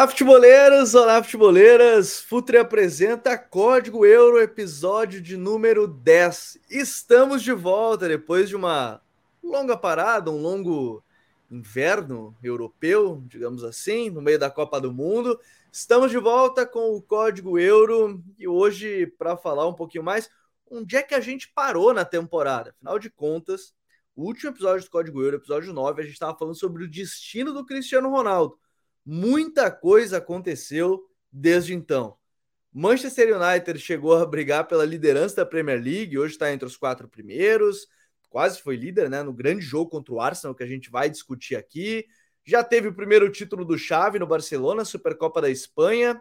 Olá, futeboleiros! Olá, futeboleiras! Futre apresenta Código Euro, episódio de número 10. Estamos de volta depois de uma longa parada, um longo inverno europeu, digamos assim, no meio da Copa do Mundo. Estamos de volta com o Código Euro e hoje, para falar um pouquinho mais, onde é que a gente parou na temporada? Afinal de contas, o último episódio do Código Euro, episódio 9, a gente estava falando sobre o destino do Cristiano Ronaldo Muita coisa aconteceu desde então. Manchester United chegou a brigar pela liderança da Premier League, hoje está entre os quatro primeiros, quase foi líder, né? No grande jogo contra o Arsenal, que a gente vai discutir aqui. Já teve o primeiro título do Xavi no Barcelona, Supercopa da Espanha,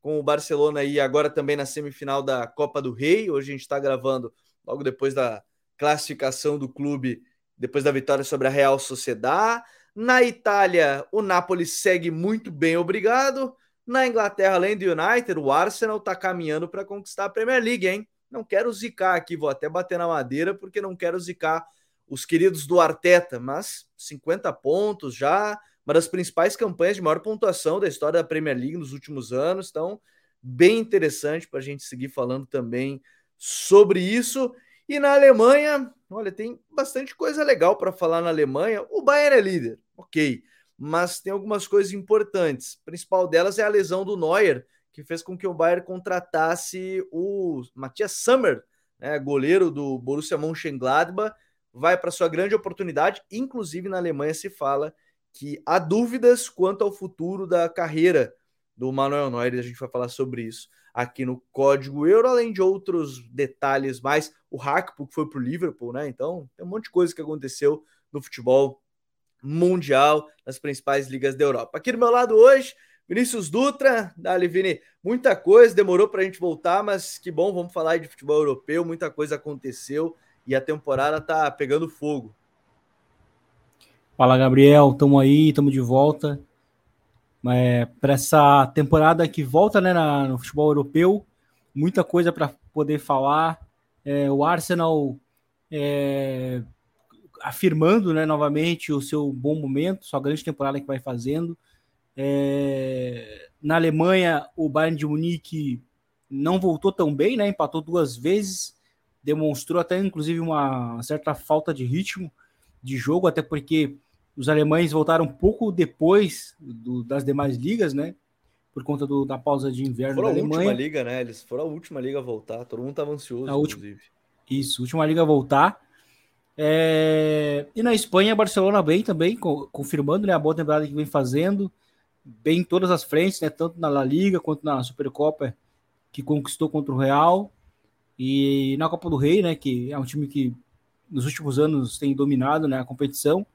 com o Barcelona aí agora também na semifinal da Copa do Rei. Hoje a gente está gravando logo depois da classificação do clube, depois da vitória sobre a Real Sociedad. Na Itália, o Napoli segue muito bem, obrigado. Na Inglaterra, além do United, o Arsenal está caminhando para conquistar a Premier League, hein? Não quero zicar aqui, vou até bater na madeira, porque não quero zicar os queridos do Arteta, mas 50 pontos já, uma das principais campanhas de maior pontuação da história da Premier League nos últimos anos, então bem interessante para a gente seguir falando também sobre isso. E na Alemanha, olha, tem bastante coisa legal para falar na Alemanha. O Bayern é líder, ok, mas tem algumas coisas importantes. A principal delas é a lesão do Neuer, que fez com que o Bayern contratasse o Matthias Sammer, né, goleiro do Borussia Mönchengladbach, vai para sua grande oportunidade. Inclusive na Alemanha se fala que há dúvidas quanto ao futuro da carreira do Manuel Neuer, a gente vai falar sobre isso aqui no Código Euro, além de outros detalhes mais. O Hackpo que foi para o Liverpool, né? Então, tem um monte de coisa que aconteceu no futebol mundial, nas principais ligas da Europa. Aqui do meu lado hoje, Vinícius Dutra, Dali Vini, muita coisa, demorou para a gente voltar, mas que bom, vamos falar de futebol europeu, muita coisa aconteceu e a temporada tá pegando fogo. Fala, Gabriel, estamos aí, estamos de volta é, para essa temporada que volta né, na, no futebol europeu. Muita coisa para poder falar. É, o Arsenal é, afirmando né, novamente o seu bom momento, sua grande temporada que vai fazendo. É, na Alemanha, o Bayern de Munique não voltou tão bem, né, empatou duas vezes, demonstrou até inclusive uma certa falta de ritmo de jogo, até porque os alemães voltaram pouco depois do, das demais ligas, né? Por conta do, da pausa de inverno foram da Alemanha. a última liga, né? Eles foram a última liga a voltar. Todo mundo estava ansioso, a última, inclusive. Isso, última liga a voltar. É... E na Espanha, Barcelona bem também, confirmando né, a boa temporada que vem fazendo. Bem em todas as frentes, né? Tanto na La Liga quanto na Supercopa, que conquistou contra o Real. E na Copa do Rei, né? Que é um time que nos últimos anos tem dominado né, a competição.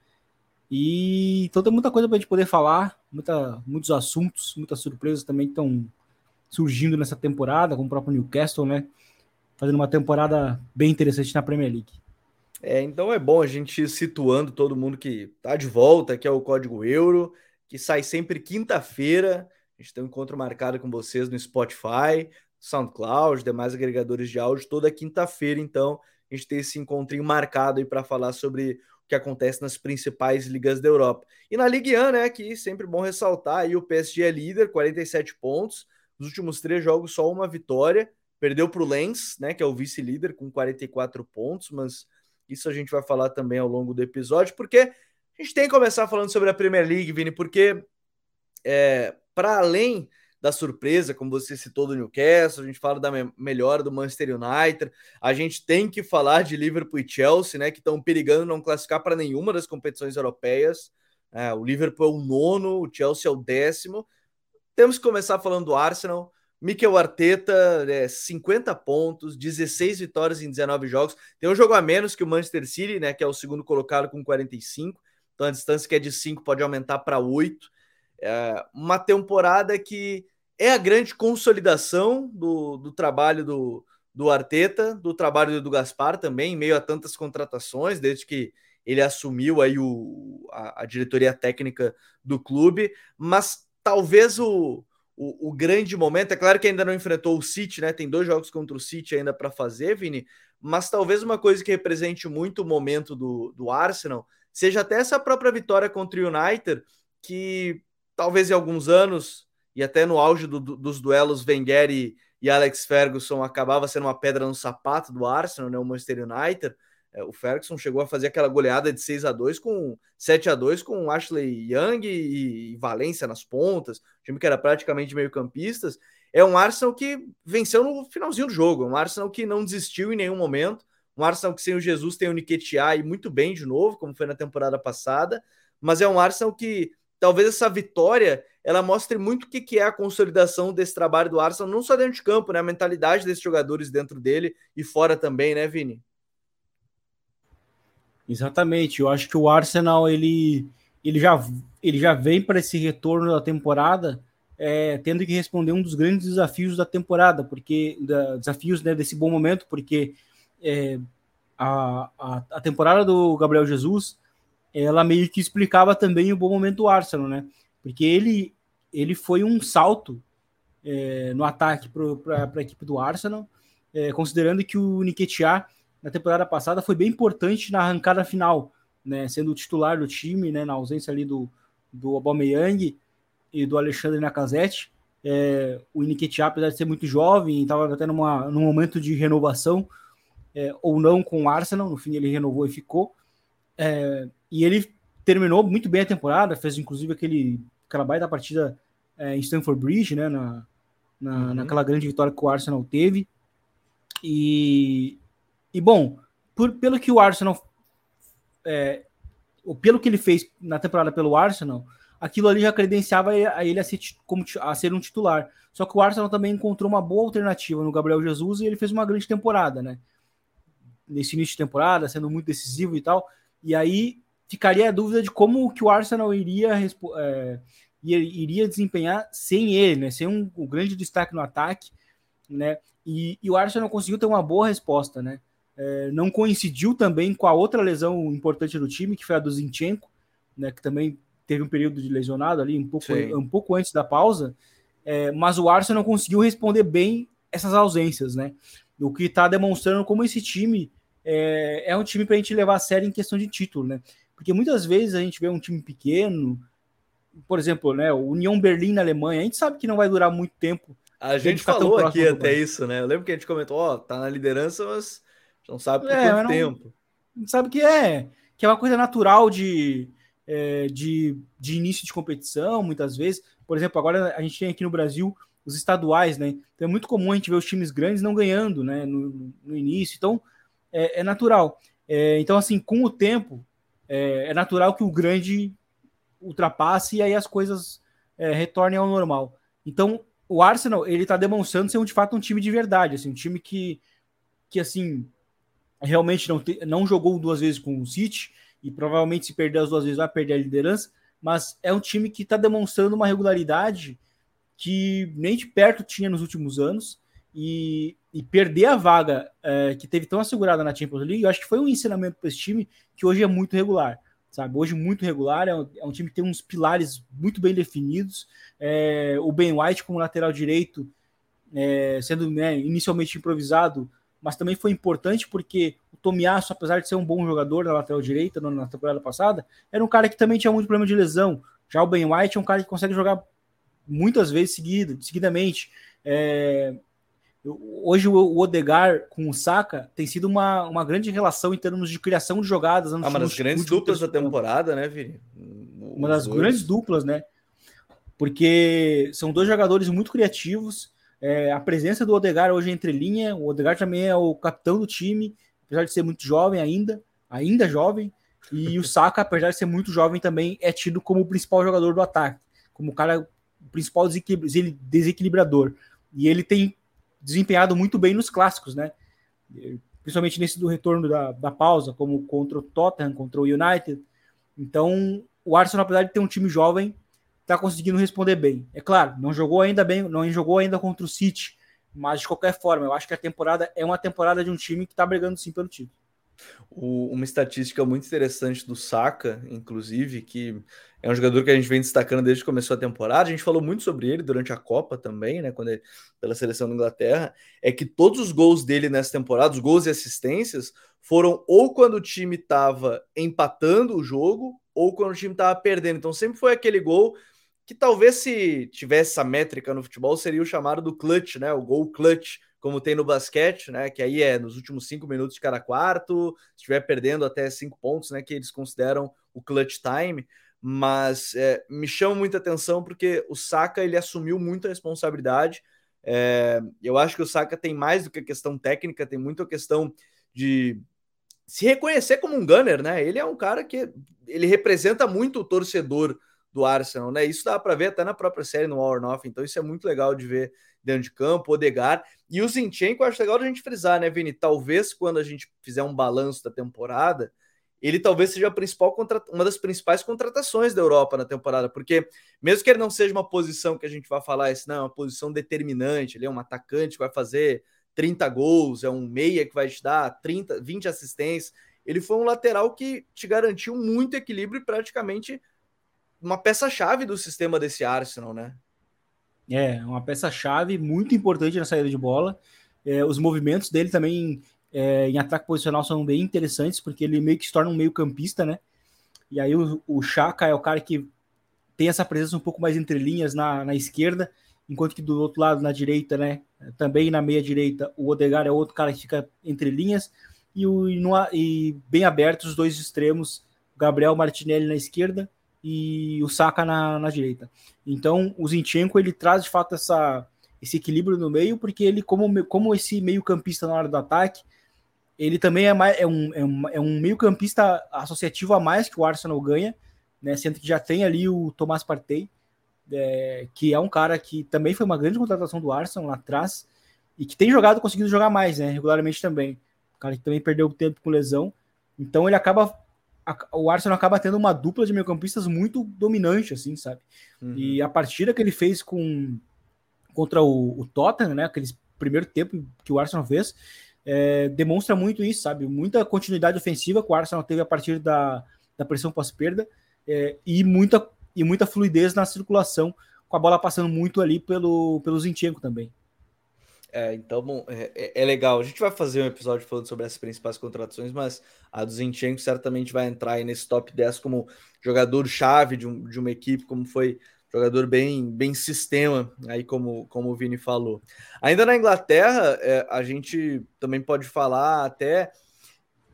E então tem muita coisa para a gente poder falar, muita, muitos assuntos, muitas surpresas também estão surgindo nessa temporada, como o próprio Newcastle, né? Fazendo uma temporada bem interessante na Premier League. É, então é bom a gente ir situando todo mundo que tá de volta, que é o Código Euro, que sai sempre quinta-feira. A gente tem um encontro marcado com vocês no Spotify, SoundCloud, demais agregadores de áudio, toda quinta-feira, então a gente tem esse encontrinho marcado aí para falar sobre que acontece nas principais ligas da Europa. E na Ligue 1, né, que sempre bom ressaltar, aí o PSG é líder, 47 pontos, nos últimos três jogos só uma vitória, perdeu para o Lens, né, que é o vice-líder com 44 pontos, mas isso a gente vai falar também ao longo do episódio, porque a gente tem que começar falando sobre a Premier League, Vini, porque é, para além da surpresa, como você citou do Newcastle, a gente fala da me melhora do Manchester United, a gente tem que falar de Liverpool e Chelsea, né, que estão perigando não classificar para nenhuma das competições europeias. É, o Liverpool é o nono, o Chelsea é o décimo. Temos que começar falando do Arsenal. Mikel Arteta, é, 50 pontos, 16 vitórias em 19 jogos. Tem um jogo a menos que o Manchester City, né, que é o segundo colocado com 45. Então a distância que é de 5 pode aumentar para 8. É uma temporada que é a grande consolidação do, do trabalho do, do Arteta, do trabalho do Gaspar também, em meio a tantas contratações, desde que ele assumiu aí o, a, a diretoria técnica do clube, mas talvez o, o, o, grande momento, é claro que ainda não enfrentou o City, né? Tem dois jogos contra o City ainda para fazer, Vini, mas talvez uma coisa que represente muito o momento do, do Arsenal seja até essa própria vitória contra o United, que talvez em alguns anos e até no auge do, do, dos duelos Wenger e, e, Alex Ferguson acabava sendo uma pedra no sapato do Arsenal, né, o Manchester United. É, o Ferguson chegou a fazer aquela goleada de 6 a 2 com 7 a 2 com Ashley Young e, e Valência nas pontas, time que era praticamente meio-campistas. É um Arsenal que venceu no finalzinho do jogo, um Arsenal que não desistiu em nenhum momento, um Arsenal que sem o Jesus tem o Nketiah e muito bem de novo, como foi na temporada passada, mas é um Arsenal que talvez essa vitória ela mostre muito o que é a consolidação desse trabalho do Arsenal, não só dentro de campo, né? A mentalidade desses jogadores dentro dele e fora também, né, Vini? Exatamente. Eu acho que o Arsenal ele, ele, já, ele já vem para esse retorno da temporada é, tendo que responder um dos grandes desafios da temporada, porque da, desafios né, desse bom momento, porque é, a, a, a, temporada do Gabriel Jesus ela meio que explicava também o bom momento do Arsenal, né? Porque ele, ele foi um salto é, no ataque para a equipe do Arsenal, é, considerando que o Nketiah na temporada passada foi bem importante na arrancada final, né, sendo o titular do time, né, na ausência ali do, do Aubameyang e do Alexandre Nakazete. É, o Nketiah, apesar de ser muito jovem, estava até numa, num momento de renovação, é, ou não com o Arsenal, no fim ele renovou e ficou. É, e ele terminou muito bem a temporada, fez inclusive aquele, aquela baita partida é, em Stamford Bridge, né, na, na, uhum. naquela grande vitória que o Arsenal teve. E, e bom, por, pelo que o Arsenal. É, pelo que ele fez na temporada pelo Arsenal, aquilo ali já credenciava a ele a ser, como, a ser um titular. Só que o Arsenal também encontrou uma boa alternativa no Gabriel Jesus e ele fez uma grande temporada, né? Nesse início de temporada, sendo muito decisivo e tal. E aí ficaria a dúvida de como que o Arsenal iria, é, iria desempenhar sem ele, né? Sem um, um grande destaque no ataque, né? E, e, o Arsenal conseguiu ter uma boa resposta, né? É, não coincidiu também com a outra lesão importante do time, que foi a do Zinchenko, né? Que também teve um período de lesionado ali, um pouco, um pouco antes da pausa. É, mas o Arsenal conseguiu responder bem essas ausências, né? O que está demonstrando como esse time é, é um time para a gente levar a sério em questão de título, né? Porque muitas vezes a gente vê um time pequeno, por exemplo, né, o União Berlim na Alemanha, a gente sabe que não vai durar muito tempo. A gente falou aqui até isso, né? Eu lembro que a gente comentou, ó, tá na liderança, mas não sabe por é, quanto tempo. Não sabe que é, que é uma coisa natural de, é, de, de início de competição, muitas vezes. Por exemplo, agora a gente tem aqui no Brasil os estaduais, né? Então é muito comum a gente ver os times grandes não ganhando, né? No, no início. Então é, é natural. É, então, assim, com o tempo, é, é, natural que o grande ultrapasse e aí as coisas é, retornem ao normal. Então, o Arsenal, ele tá demonstrando ser de fato um time de verdade, assim, um time que, que assim, realmente não, te, não jogou duas vezes com o City e provavelmente se perder as duas vezes vai perder a liderança, mas é um time que está demonstrando uma regularidade que nem de perto tinha nos últimos anos e, e perder a vaga é, que teve tão assegurada na Champions League, eu acho que foi um ensinamento para esse time que hoje é muito regular, sabe? Hoje muito regular, é um, é um time que tem uns pilares muito bem definidos. É, o Ben White como lateral direito, é, sendo né, inicialmente improvisado, mas também foi importante porque o Tomiasso, apesar de ser um bom jogador na lateral direita na temporada passada, era um cara que também tinha muito problema de lesão. Já o Ben White é um cara que consegue jogar muitas vezes seguido, seguidamente. É, Hoje o Odegar com o Saka tem sido uma, uma grande relação em termos de criação de jogadas. Ah, uma das grandes duplas da temporada, né, Vini? Uma das dois. grandes duplas, né? Porque são dois jogadores muito criativos. É, a presença do Odegar hoje entre linha, o Odegar também é o capitão do time, apesar de ser muito jovem ainda, ainda jovem. E o Saka, apesar de ser muito jovem, também é tido como o principal jogador do ataque, como o cara, o principal desequilibrador. E ele tem desempenhado muito bem nos clássicos, né? Principalmente nesse do retorno da, da pausa, como contra o Tottenham, contra o United. Então, o Arsenal, apesar de ter um time jovem, está conseguindo responder bem. É claro, não jogou ainda bem, não jogou ainda contra o City, mas de qualquer forma, eu acho que a temporada é uma temporada de um time que está brigando sim pelo título. O, uma estatística muito interessante do Saka, inclusive, que é um jogador que a gente vem destacando desde que começou a temporada. A gente falou muito sobre ele durante a Copa também, né? Quando ele, pela seleção da Inglaterra, é que todos os gols dele nessa temporada, os gols e assistências, foram ou quando o time estava empatando o jogo, ou quando o time estava perdendo. Então sempre foi aquele gol que talvez se tivesse essa métrica no futebol seria o chamado do clutch, né? O gol clutch, como tem no basquete, né? Que aí é nos últimos cinco minutos de cada quarto, se estiver perdendo até cinco pontos, né? Que eles consideram o clutch time. Mas é, me chama muita atenção porque o Saka ele assumiu muita responsabilidade. É, eu acho que o Saka tem mais do que a questão técnica, tem muito a questão de se reconhecer como um gunner, né? Ele é um cara que ele representa muito o torcedor do Arsenal, né? Isso dá para ver até na própria série no or Nothing, então isso é muito legal de ver dentro de campo, Odegar e o Zinchenko, acho legal a gente frisar, né, Vini? Talvez quando a gente fizer um balanço da temporada, ele talvez seja a principal uma das principais contratações da Europa na temporada, porque mesmo que ele não seja uma posição que a gente vai falar, esse não é uma posição determinante, ele é um atacante que vai fazer 30 gols, é um meia que vai te dar 30, 20 assistências, ele foi um lateral que te garantiu muito equilíbrio e praticamente uma peça-chave do sistema desse Arsenal, né? É, uma peça-chave muito importante na saída de bola. É, os movimentos dele também é, em ataque posicional são bem interessantes, porque ele meio que se torna um meio campista, né? E aí o, o Chaka é o cara que tem essa presença um pouco mais entre linhas na, na esquerda, enquanto que do outro lado, na direita, né? Também na meia direita, o Odegar é outro cara que fica entre linhas, e, o, e, no, e bem abertos os dois extremos, Gabriel Martinelli na esquerda e o Saka na, na direita. Então, o Zinchenko ele traz de fato essa, esse equilíbrio no meio, porque ele, como, como esse meio-campista na hora do ataque, ele também é, mais, é um, é um, é um meio-campista associativo a mais que o Arsenal ganha, né? Sendo que já tem ali o Tomás Partey, é, que é um cara que também foi uma grande contratação do Arsenal lá atrás e que tem jogado, conseguindo jogar mais, né? Regularmente também. O cara que também perdeu tempo com lesão. Então ele acaba a, o Arsenal acaba tendo uma dupla de meio-campistas muito dominante, assim, sabe? Uhum. E a partida que ele fez com contra o, o Tottenham, né? Aquele primeiro tempo que o Arsenal fez, é, demonstra muito isso, sabe? Muita continuidade ofensiva que o Arsenal teve a partir da, da pressão pós-perda é, e, muita, e muita fluidez na circulação, com a bola passando muito ali pelo, pelo Zinchenko também. É, então, bom, é, é, é, legal. A gente vai fazer um episódio falando sobre as principais contratações, mas a do Zinchenko certamente vai entrar nesse top 10 como jogador-chave de, um, de uma equipe, como foi jogador bem, bem sistema, aí como, como o Vini falou. Ainda na Inglaterra, é, a gente também pode falar até.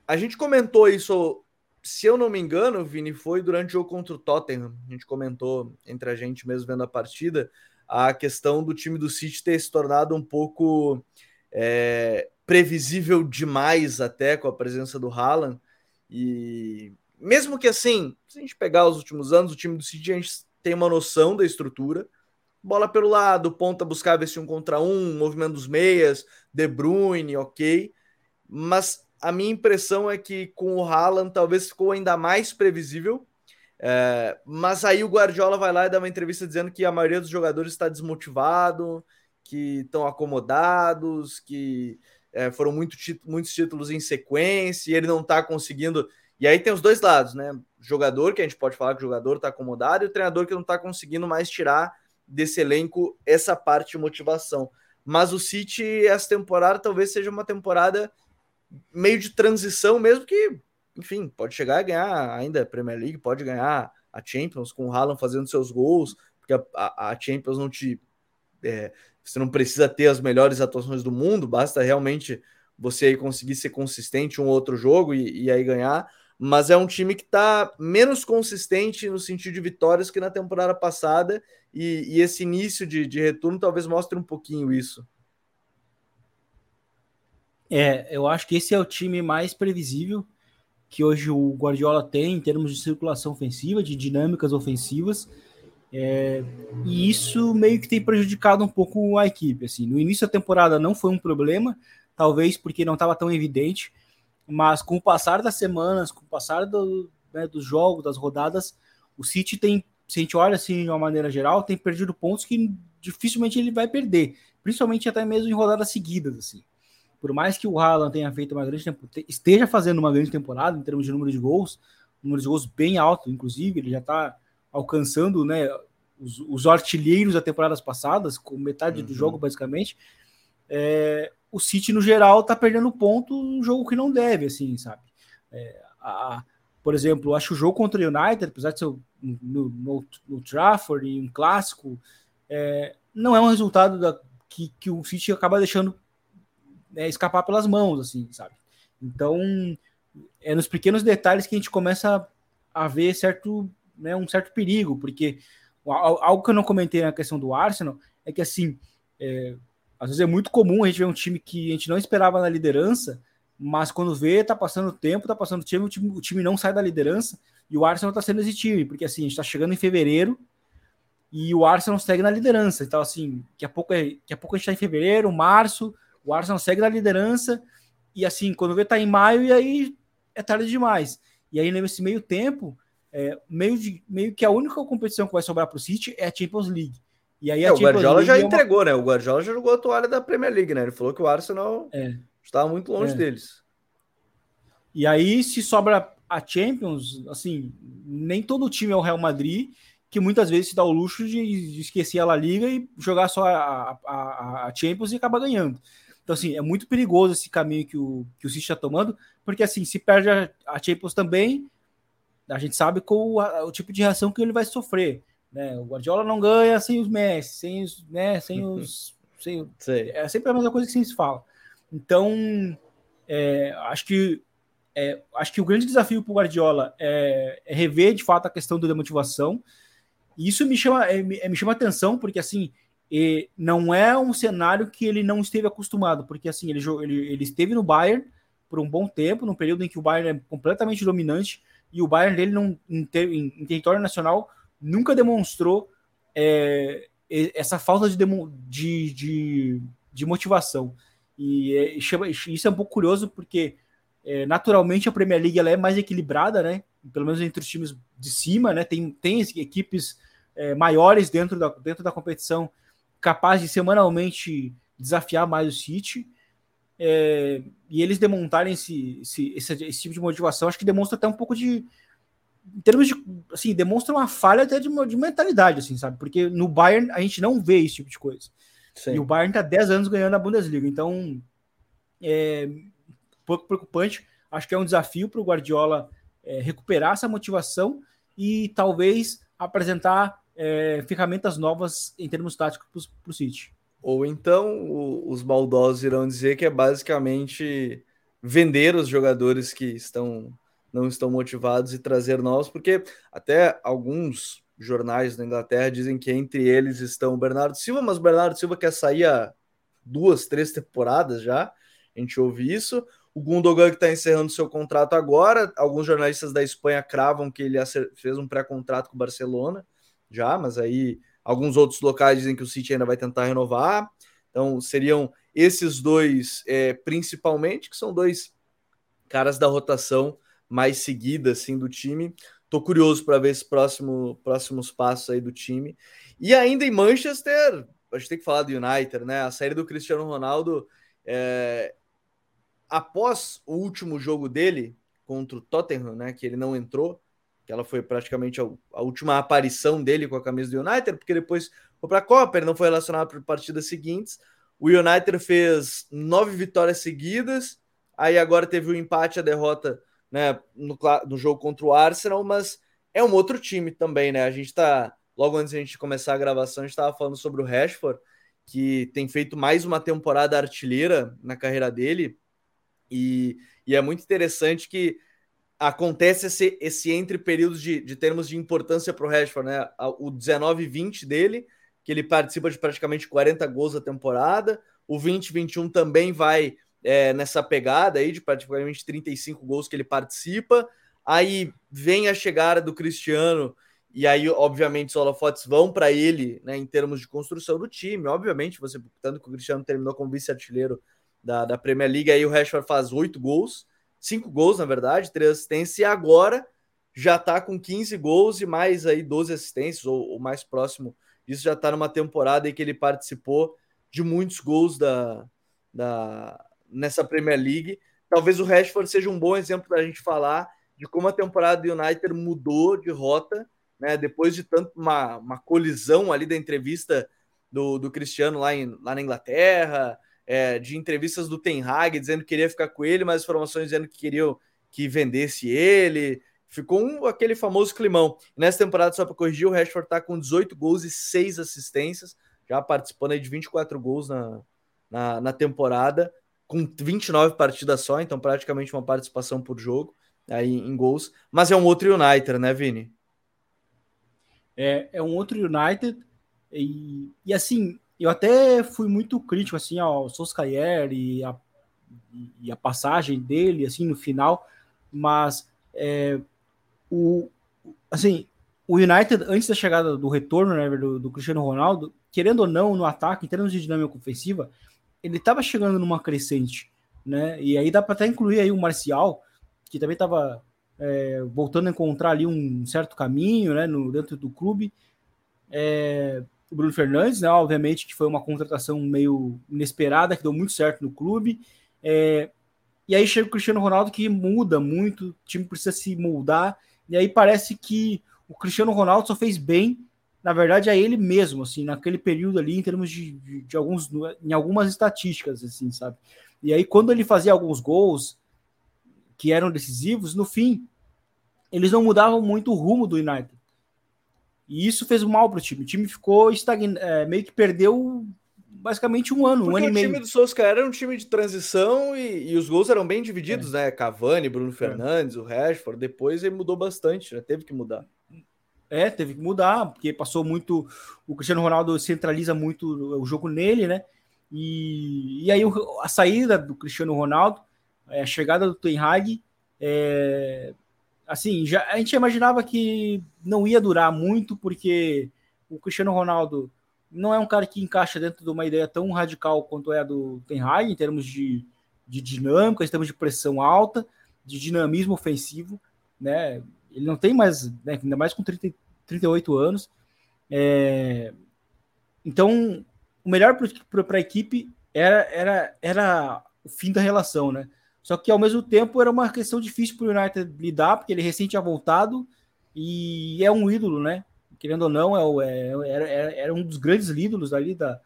A gente comentou isso, se eu não me engano, Vini, foi durante o jogo contra o Tottenham. A gente comentou entre a gente mesmo vendo a partida a questão do time do City ter se tornado um pouco é, previsível demais até com a presença do Haaland. E mesmo que assim, se a gente pegar os últimos anos, o time do City a gente tem uma noção da estrutura. Bola pelo lado, ponta buscar vestir um contra um, movimento dos meias, De Bruyne, ok. Mas a minha impressão é que com o Haaland talvez ficou ainda mais previsível é, mas aí o Guardiola vai lá e dá uma entrevista dizendo que a maioria dos jogadores está desmotivado, que estão acomodados, que é, foram muito muitos títulos em sequência e ele não está conseguindo. E aí tem os dois lados, né? Jogador, que a gente pode falar que o jogador está acomodado, e o treinador que não está conseguindo mais tirar desse elenco essa parte de motivação. Mas o City, essa temporada, talvez seja uma temporada meio de transição, mesmo que enfim, pode chegar a ganhar ainda a Premier League, pode ganhar a Champions com o Haaland fazendo seus gols, porque a, a, a Champions não te. É, você não precisa ter as melhores atuações do mundo, basta realmente você aí conseguir ser consistente um outro jogo e, e aí ganhar. Mas é um time que está menos consistente no sentido de vitórias que na temporada passada, e, e esse início de, de retorno talvez mostre um pouquinho isso. É, eu acho que esse é o time mais previsível que hoje o Guardiola tem em termos de circulação ofensiva, de dinâmicas ofensivas, é, e isso meio que tem prejudicado um pouco a equipe. Assim, no início da temporada não foi um problema, talvez porque não estava tão evidente, mas com o passar das semanas, com o passar do, né, dos jogos, das rodadas, o City tem, se a gente olha assim de uma maneira geral, tem perdido pontos que dificilmente ele vai perder, principalmente até mesmo em rodadas seguidas. Assim por mais que o Haaland tenha feito uma grande esteja fazendo uma grande temporada em termos de número de gols, número de gols bem alto, inclusive, ele já está alcançando né, os, os, artilheiros das temporadas passadas, com metade uhum. do jogo, basicamente. É, o City, no geral, está perdendo ponto um jogo que não deve, assim, sabe? É, a, por exemplo, acho o jogo contra o United, apesar de ser no, no, no Trafford, em um clássico, é, não é um resultado da, que, que o City acaba deixando né, escapar pelas mãos, assim, sabe? Então, é nos pequenos detalhes que a gente começa a, a ver certo, né, um certo perigo, porque algo que eu não comentei na questão do Arsenal é que, assim, é, às vezes é muito comum a gente ver um time que a gente não esperava na liderança, mas quando vê, tá passando tempo, tá passando o time, o time, o time não sai da liderança, e o Arsenal tá sendo esse time, porque assim, a gente tá chegando em fevereiro, e o Arsenal segue na liderança. Então, assim, daqui a pouco, é, daqui a, pouco a gente está em fevereiro, março, o Arsenal segue na liderança, e assim, quando vê, tá em maio, e aí é tarde demais. E aí, nesse meio tempo, é, meio, de, meio que a única competição que vai sobrar para o City é a Champions League. E aí é, o Guardiola League já é uma... entregou, né? O Guardiola já jogou a toalha da Premier League, né? Ele falou que o Arsenal é. estava muito longe é. deles. E aí, se sobra a Champions, assim, nem todo time é o Real Madrid que muitas vezes se dá o luxo de, esquecer a La Liga e jogar só a, a, a, Champions e acabar ganhando. Então, assim, é muito perigoso esse caminho que o, que o City está tomando, porque, assim, se perde a, a Champions também, a gente sabe qual o, o tipo de reação que ele vai sofrer. Né? O Guardiola não ganha sem os Messi, sem os. Né, sem os sem, é sempre a mesma coisa que se fala. Então, é, acho que é, acho que o grande desafio para o Guardiola é, é, rever de fato a questão da motivação. E isso me chama, é, me, é, me chama atenção, porque assim, não é um cenário que ele não esteve acostumado, porque assim, ele, ele, ele esteve no Bayern por um bom tempo, num período em que o Bayern é completamente dominante, e o Bayern dele não, em, em, em território nacional nunca demonstrou é, essa falta de, de, de, de motivação. E é, isso é um pouco curioso, porque é, naturalmente a Premier League ela é mais equilibrada, né? Pelo menos entre os times de cima, né? Tem, tem equipes é, maiores dentro da, dentro da competição capazes de semanalmente desafiar mais o City. É, e eles demontarem esse, esse, esse, esse, tipo de motivação, acho que demonstra até um pouco de. Em termos de. Assim, demonstra uma falha até de, de mentalidade, assim, sabe? Porque no Bayern a gente não vê esse tipo de coisa. Sim. E o Bayern tá 10 anos ganhando a Bundesliga. Então, é um pouco preocupante. Acho que é um desafio para o Guardiola é, recuperar essa motivação e talvez apresentar é, ferramentas novas em termos táticos para o City. Ou então o, os maldosos irão dizer que é basicamente vender os jogadores que estão não estão motivados e trazer novos, porque até alguns jornais da Inglaterra dizem que entre eles estão o Bernardo Silva, mas o Bernardo Silva quer sair há duas, três temporadas já. A gente ouve isso. O Gundogan que está encerrando seu contrato agora. Alguns jornalistas da Espanha cravam que ele fez um pré-contrato com o Barcelona já, mas aí alguns outros locais dizem que o City ainda vai tentar renovar. Então seriam esses dois é, principalmente, que são dois caras da rotação mais seguida assim do time. Tô curioso para ver esses próximo, próximos passos aí do time. E ainda em Manchester, a gente tem que falar do United, né? A série do Cristiano Ronaldo, é... após o último jogo dele contra o Tottenham, né? Que ele não entrou, que ela foi praticamente a, a, última aparição dele com a camisa do United, porque depois foi para a Copa, ele não foi relacionado para partidas seguintes. O United fez nove vitórias seguidas, aí agora teve o um empate, a derrota né, no, no jogo contra o Arsenal, mas é um outro time também, né? A gente está, logo antes de a gente começar a gravação, a gente estava falando sobre o Rashford, que tem feito mais uma temporada artilheira na carreira dele, e, e é muito interessante que acontece esse, esse entre períodos de, de termos de importância para o Rashford, né? O 19-20 dele, que ele participa de praticamente 40 gols a temporada, o 20-21 também vai é, nessa pegada aí de praticamente 35 gols que ele participa. Aí vem a chegada do Cristiano, e aí, obviamente, os holofotes vão para ele, né, em termos de construção do time. Obviamente, você, tanto que o Cristiano terminou como vice-artilheiro da, da Premier League, aí o Rashford faz oito gols cinco gols, na verdade, três assistências, e agora já está com 15 gols e mais aí 12 assistências, ou, mais próximo disso, já está numa temporada em que ele participou de muitos gols da, da, nessa Premier League. Talvez o Rashford seja um bom exemplo para a gente falar de como a temporada do United mudou de rota, né? Depois de tanto uma, uma colisão ali da entrevista do, do Cristiano lá, em, lá na Inglaterra, é, de entrevistas do Ten Hag dizendo que queria ficar com ele, mas informações dizendo que queriam que vendesse ele. ficou um, aquele famoso climão. Nessa temporada, só para corrigir, o Rashford está com 18 gols e 6 assistências, já participando de 24 gols na, na, na temporada, com 29 partidas só, então praticamente uma participação por jogo aí em gols. Mas é um outro United, né, Vini? É, é um outro United. E, e assim, eu até fui muito crítico assim ao Solskjaer e a, e a passagem dele assim no final, mas é, o assim o United antes da chegada do retorno né, do, do, Cristiano Ronaldo, querendo ou não no ataque, em termos de dinâmica ofensiva, ele estava chegando numa crescente, né? E aí dá para até incluir aí o Marcial, que também estava é, voltando a encontrar ali um certo caminho, né, no dentro do clube. É, o Bruno Fernandes, né, obviamente que foi uma contratação meio inesperada, que deu muito certo no clube. É, e aí chega o Cristiano Ronaldo que muda muito, o time precisa se moldar, e aí parece que o Cristiano Ronaldo só fez bem, na verdade, a ele mesmo, assim, naquele período ali, em termos de, de, de alguns, em algumas estatísticas, assim, sabe? E aí, quando ele fazia alguns gols que eram decisivos, no fim, eles não mudavam muito o rumo do United. E isso fez mal para o time. O time ficou estagn... É, meio que perdeu basicamente um ano, Porque um ano e meio. O time do Solskjaer era um time de transição e, e os gols eram bem divididos, é. né? Cavani, Bruno é. Fernandes, é. o Rashford. Depois ele mudou bastante, já teve que mudar. É, teve que mudar, porque passou muito. O Cristiano Ronaldo centraliza muito o jogo nele, né? E, e aí a saída do Cristiano Ronaldo, é, a chegada do Ten Hag, é, assim, já, a gente imaginava que não ia durar muito, porque o Cristiano Ronaldo não é um cara que encaixa dentro de uma ideia tão radical quanto é a do Ten Hag, em termos de, de dinâmica, em termos de pressão alta, de dinamismo ofensivo, né? Ele não tem mais, né, ainda mais com 30, 38 anos. É, então, o melhor para a equipe era, era, era o fim da relação, né? Só que ao mesmo tempo era uma questão difícil para o United lidar, porque ele recém tinha voltado e é um ídolo, né? Querendo ou não, é, o, é, era, era, um dos grandes ídolos ali da,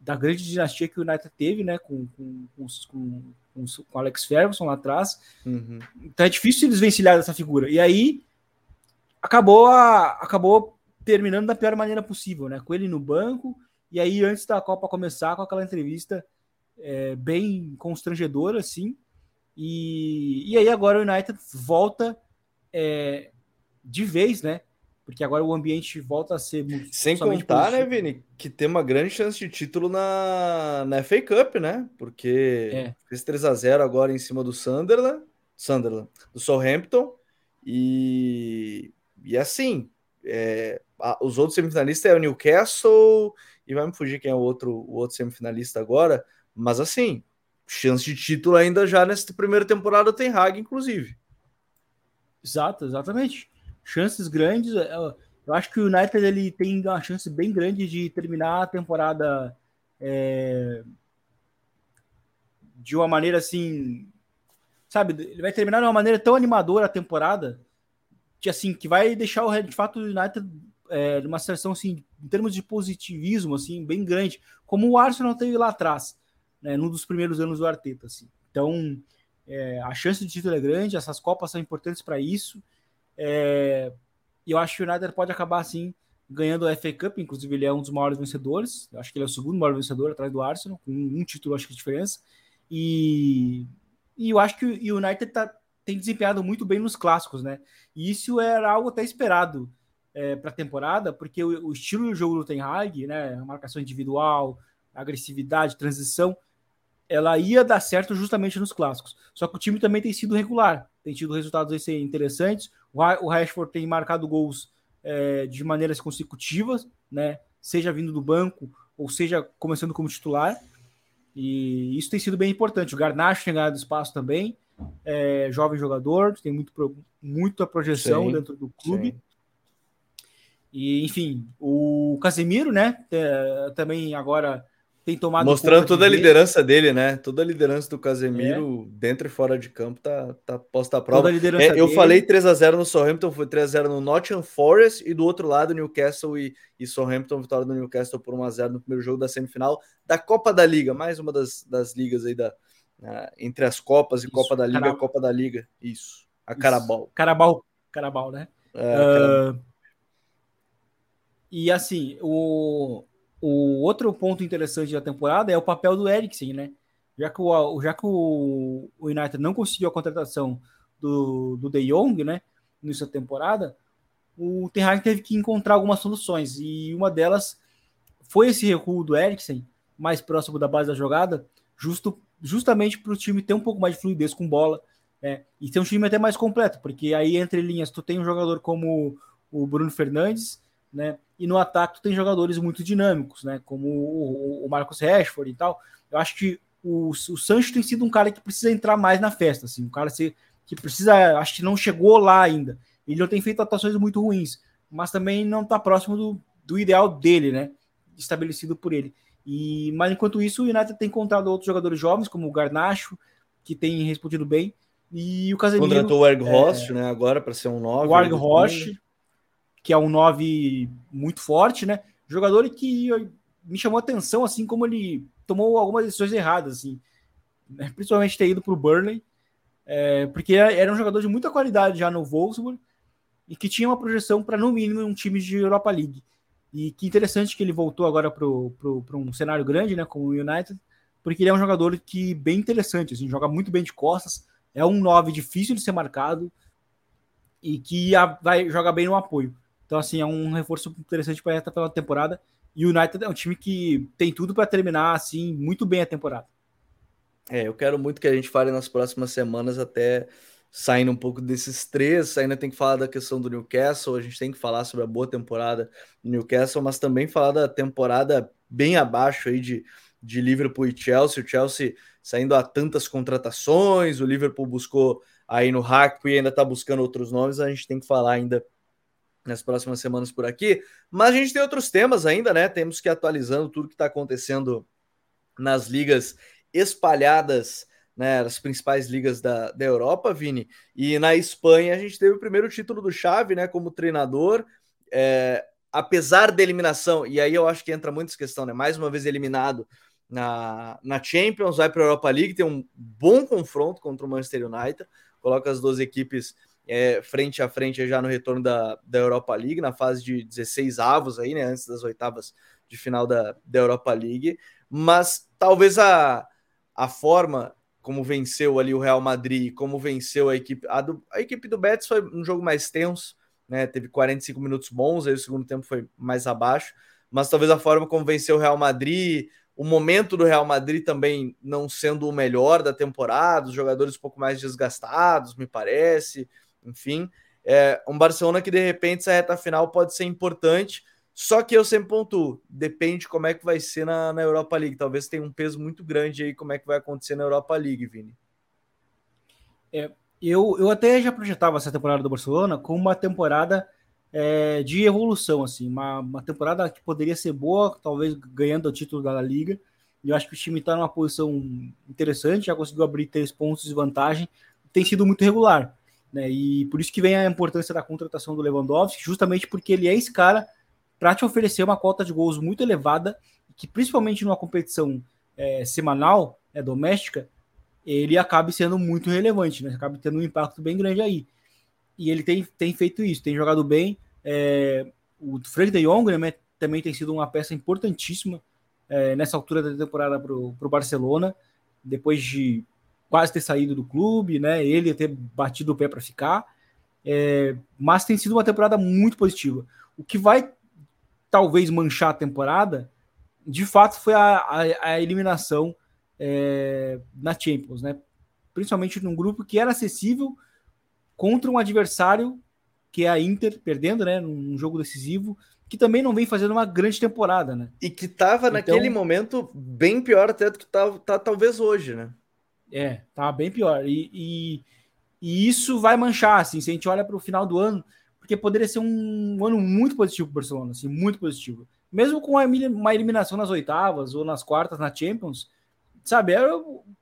da grande dinastia que o United teve, né? Com, com, com, com, com Alex Ferguson lá atrás. Uhum. Então é difícil se desvencilhar dessa figura. E aí acabou, a, acabou terminando da pior maneira possível, né? Com ele no banco, e aí antes da Copa começar, com aquela entrevista é, bem constrangedora, assim e, e aí agora o United volta é, de vez, né? Porque agora o ambiente volta a ser muito. Sem contar, né, Vini, que tem uma grande chance de título na, na FA Cup, né? Porque é. fez 3 a 0 agora em cima do Sunderland, Sunderland do Southampton. E, e assim, é, a, os outros semifinalistas é o Newcastle, e vai me fugir quem é o outro, o outro semifinalista agora. Mas assim, chance de título ainda já nessa primeira temporada tem Hag, inclusive. Exato, exatamente. Chances grandes. É, eu acho que o United ele tem uma chance bem grande de terminar a temporada é, de uma maneira assim, sabe? Ele vai terminar de uma maneira tão animadora a temporada que assim que vai deixar o de fato o United é, numa situação assim, em termos de positivismo assim, bem grande, como o Arsenal teve lá atrás né, num dos primeiros anos do Arteta. Assim. Então, é, a chance de título é grande, essas Copas são importantes para isso. É, e eu acho que o United pode acabar assim ganhando a FA Cup, inclusive ele é um dos maiores vencedores. Eu acho que ele é o segundo maior vencedor atrás do Arsenal, com um, título, acho que é diferença. E, e eu acho que o United tá, tem desempenhado muito bem nos clássicos, né? E isso era algo até esperado é, para a temporada, porque o, o, estilo do jogo do Ten Hag, né, marcação individual, agressividade, transição, ela ia dar certo justamente nos clássicos. Só que o time também tem sido regular, tem tido resultados interessantes. O Rashford tem marcado gols é, de maneiras consecutivas, né? Seja vindo do banco ou seja começando como titular. E isso tem sido bem importante. O Garnacho tem ganhado espaço também, é, jovem jogador, tem muito, muita projeção sim, dentro do clube. Sim. E, enfim, o Casemiro, né? Também agora tem tomado. Mostrando toda a liderança dele, né? Toda a liderança do Casemiro, é. dentro e fora de campo, tá, tá posta à prova. É, eu dele. falei 3 a 0 no Southampton, foi 3 a 0 no Nottingham Forest, e do outro lado, Newcastle e, e Southampton, vitória do Newcastle por 1 a 0 no primeiro jogo da semifinal da Copa da Liga, mais uma das, das ligas aí da. Uh, entre as Copas e Isso, Copa da Liga, Copa da Liga. Isso. A Carabao. Carabao, Carabao, né? É, uh, e assim, o, o outro ponto interessante da temporada é o papel do Eriksen, né? Já que o, já que o, o United não conseguiu a contratação do, do De Jong, né? Nessa temporada, o Ten Hag teve que encontrar algumas soluções. E uma delas foi esse recuo do Eriksen, mais próximo da base da jogada, justo, justamente para o time ter um pouco mais de fluidez com bola. Né? E ter um time até mais completo, porque aí entre linhas tu tem um jogador como o Bruno Fernandes, né? E no ataque tu tem jogadores muito dinâmicos, né? Como o, o Marcos Rashford e tal. Eu acho que o, o Sancho tem sido um cara que precisa entrar mais na festa, assim, um cara se, que precisa, acho que não chegou lá ainda. Ele não tem feito atuações muito ruins, mas também não está próximo do, do ideal dele, né? Estabelecido por ele. E, mas enquanto isso, o United tem encontrado outros jogadores jovens, como o Garnacho, que tem respondido bem, e o Casemiro. Contratou o Erg Rost, é, né? Agora para ser um 9. O Erg Rost, que é um 9 muito forte, né? Jogador que me chamou a atenção, assim, como ele tomou algumas decisões erradas, assim, né? principalmente ter ido para o Burnley, é, porque era um jogador de muita qualidade já no Wolfsburg e que tinha uma projeção para, no mínimo, um time de Europa League. E que interessante que ele voltou agora para um cenário grande, né, como o United, porque ele é um jogador que bem interessante, assim, joga muito bem de costas, é um 9 difícil de ser marcado e que a, vai jogar bem no apoio. Então, assim, é um reforço interessante para essa temporada. E o United é um time que tem tudo para terminar assim muito bem a temporada. É, eu quero muito que a gente fale nas próximas semanas até saindo um pouco desses três, ainda tem que falar da questão do Newcastle, a gente tem que falar sobre a boa temporada do Newcastle, mas também falar da temporada bem abaixo aí de, de Liverpool e Chelsea, o Chelsea saindo a tantas contratações, o Liverpool buscou aí no Hackney e ainda está buscando outros nomes, a gente tem que falar ainda nas próximas semanas por aqui, mas a gente tem outros temas ainda, né? Temos que ir atualizando tudo que está acontecendo nas ligas espalhadas, né? As principais ligas da, da Europa, Vini. E na Espanha a gente teve o primeiro título do Xavi, né? Como treinador. É, apesar da eliminação, e aí eu acho que entra muito essa questão, né? Mais uma vez eliminado na, na Champions, vai para a Europa League, tem um bom confronto contra o Manchester United, coloca as duas equipes é, frente a frente já no retorno da, da Europa League, na fase de 16 avos aí, né, antes das oitavas de final da, da Europa League, mas talvez a, a forma como venceu ali o Real Madrid, como venceu a equipe, a, do, a equipe do Betis foi um jogo mais tenso, né, teve 45 minutos bons, aí o segundo tempo foi mais abaixo, mas talvez a forma como venceu o Real Madrid, o momento do Real Madrid também não sendo o melhor da temporada, os jogadores um pouco mais desgastados, me parece, enfim, é um Barcelona que de repente essa reta final pode ser importante. Só que eu sempre pontuo, depende como é que vai ser na, na Europa League. Talvez tenha um peso muito grande aí como é que vai acontecer na Europa League, Vini. É, eu, eu até já projetava essa temporada do Barcelona como uma temporada é, de evolução, assim, uma, uma temporada que poderia ser boa, talvez ganhando o título da Liga. Eu acho que o time está numa posição interessante, já conseguiu abrir três pontos de vantagem, tem sido muito regular. Né? E por isso que vem a importância da contratação do Lewandowski, justamente porque ele é esse cara para te oferecer uma cota de gols muito elevada, que principalmente numa competição é, semanal, é, doméstica, ele acabe sendo muito relevante, né? Acaba tendo um impacto bem grande aí. E ele tem, tem feito isso, tem jogado bem. É, o Frank de Jong né, também tem sido uma peça importantíssima é, nessa altura da temporada para o Barcelona, depois de quase ter saído do clube, né? Ele ter batido o pé para ficar. É, mas tem sido uma temporada muito positiva. O que vai talvez manchar a temporada, de fato, foi a, a, a eliminação é, na Champions, né? Principalmente num grupo que era acessível contra um adversário que é a Inter, perdendo, né? Num jogo decisivo, que também não vem fazendo uma grande temporada, né? E que estava então, naquele momento bem pior até do que tá, tá talvez hoje, né? É, tá bem pior. E, e, e isso vai manchar, assim, se a gente olha para o final do ano, porque poderia ser um ano muito positivo para o Barcelona, assim, muito positivo. Mesmo com uma eliminação nas oitavas ou nas quartas na Champions, sabe,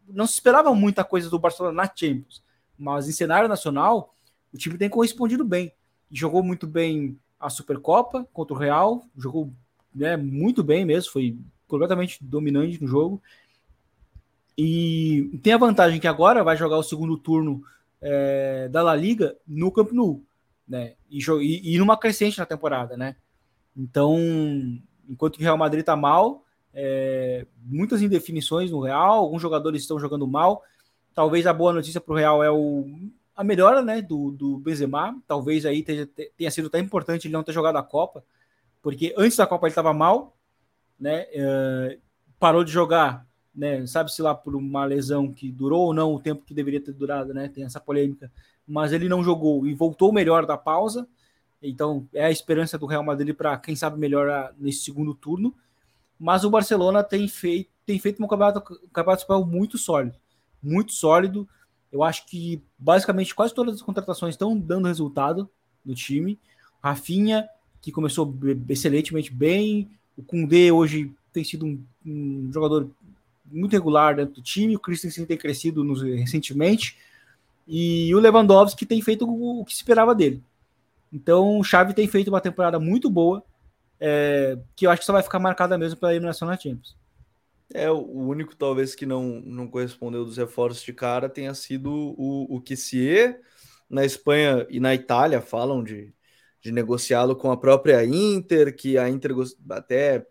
não se esperava muita coisa do Barcelona na Champions, mas em cenário nacional, o time tem correspondido bem. Jogou muito bem a Supercopa contra o Real, jogou né, muito bem mesmo, foi completamente dominante no jogo. E tem a vantagem que agora vai jogar o segundo turno é, da La Liga no Camp Nou. Né? E, e, e numa crescente na temporada, né? Então, enquanto que o Real Madrid está mal, é, muitas indefinições no Real, alguns jogadores estão jogando mal. Talvez a boa notícia para o Real é o, a melhora né, do, do Benzema. Talvez aí tenha, tenha sido tão importante ele não ter jogado a Copa, porque antes da Copa ele estava mal, né? É, parou de jogar, né? Sabe-se lá por uma lesão que durou ou não o tempo que deveria ter durado, né? Tem essa polêmica, mas ele não jogou e voltou melhor da pausa. Então é a esperança do Real Madrid para quem sabe melhorar nesse segundo turno mas o Barcelona tem feito, tem feito um campeonato, um campeonato muito sólido, muito sólido. Eu acho que basicamente quase todas as contratações estão dando resultado no time. Rafinha, que começou excelentemente bem, o Koundé hoje tem sido um, um jogador muito regular dentro do time, o Christensen tem crescido nos, recentemente, e o Lewandowski tem feito o, que se esperava dele. Então o Xavi tem feito uma temporada muito boa, é, que eu acho que só vai ficar marcada mesmo pela eliminação na Champions. É, o único talvez que não, não correspondeu dos reforços de cara tenha sido o, o Kissier. Na Espanha e na Itália falam de, de negociá-lo com a própria Inter, que a Inter até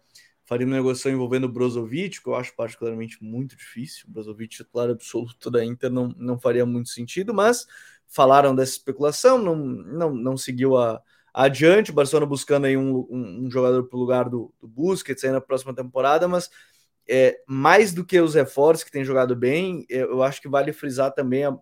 faria uma negociação envolvendo o Brozovic, que eu acho particularmente muito difícil. O Brozovic, titular absoluto da Inter, não, não faria muito sentido, mas falaram dessa especulação, não, não, não seguiu a, adiante. O Barcelona buscando aí um, um, um jogador para o lugar do, do Busquets aí na próxima temporada, mas é, mais do que os reforços que tem jogado bem, é, eu acho que vale frisar também a,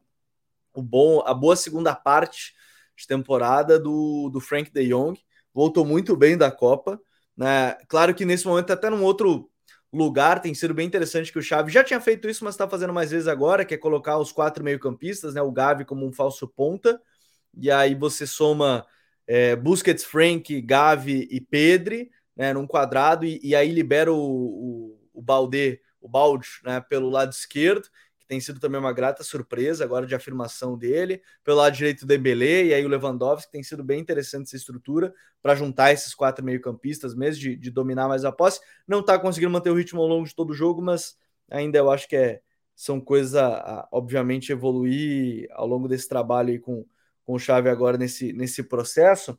o bom, a boa segunda parte de temporada do, do Frank de Jong. Voltou muito bem da Copa. Né? Claro que nesse momento, até num outro lugar, tem sido bem interessante que o Xavi já tinha feito isso, mas está fazendo mais vezes agora, que é colocar os quatro meio-campistas, né? O Gavi como um falso ponta, e aí você soma é, Busquets, Frank, Gavi e Pedri, né, num quadrado, e, e aí libera o, o, o Balde, o Balde, né, pelo lado esquerdo, que tem sido também uma grata surpresa agora de afirmação dele, pelo lado direito o Dembélé, e aí o Lewandowski, tem sido bem interessante essa estrutura para juntar esses quatro meio-campistas mesmo, de, de, dominar mais a posse. Não está conseguindo manter o ritmo ao longo de todo o jogo, mas ainda eu acho que é, são coisas a, a obviamente, evoluir ao longo desse trabalho aí com com o Chave agora nesse, nesse processo,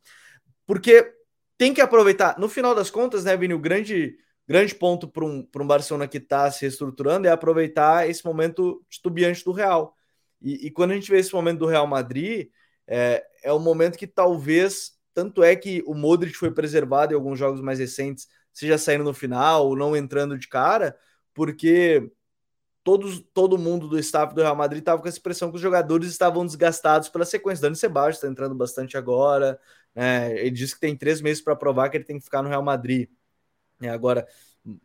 porque tem que aproveitar. No final das contas, né, Vini, o grande, grande ponto para um, um Barcelona que está se reestruturando é aproveitar esse momento titubeante do Real. E, e, quando a gente vê esse momento do Real Madrid, é, é um momento que talvez, tanto é que o Modric foi preservado em alguns jogos mais recentes, seja saindo no final ou não entrando de cara, porque todos, todo mundo do staff do Real Madrid estava com essa impressão que os jogadores estavam desgastados pela sequência. Dani Ceballos está entrando bastante agora. Né? Ele disse que tem três meses para provar que ele tem que ficar no Real Madrid. É, agora,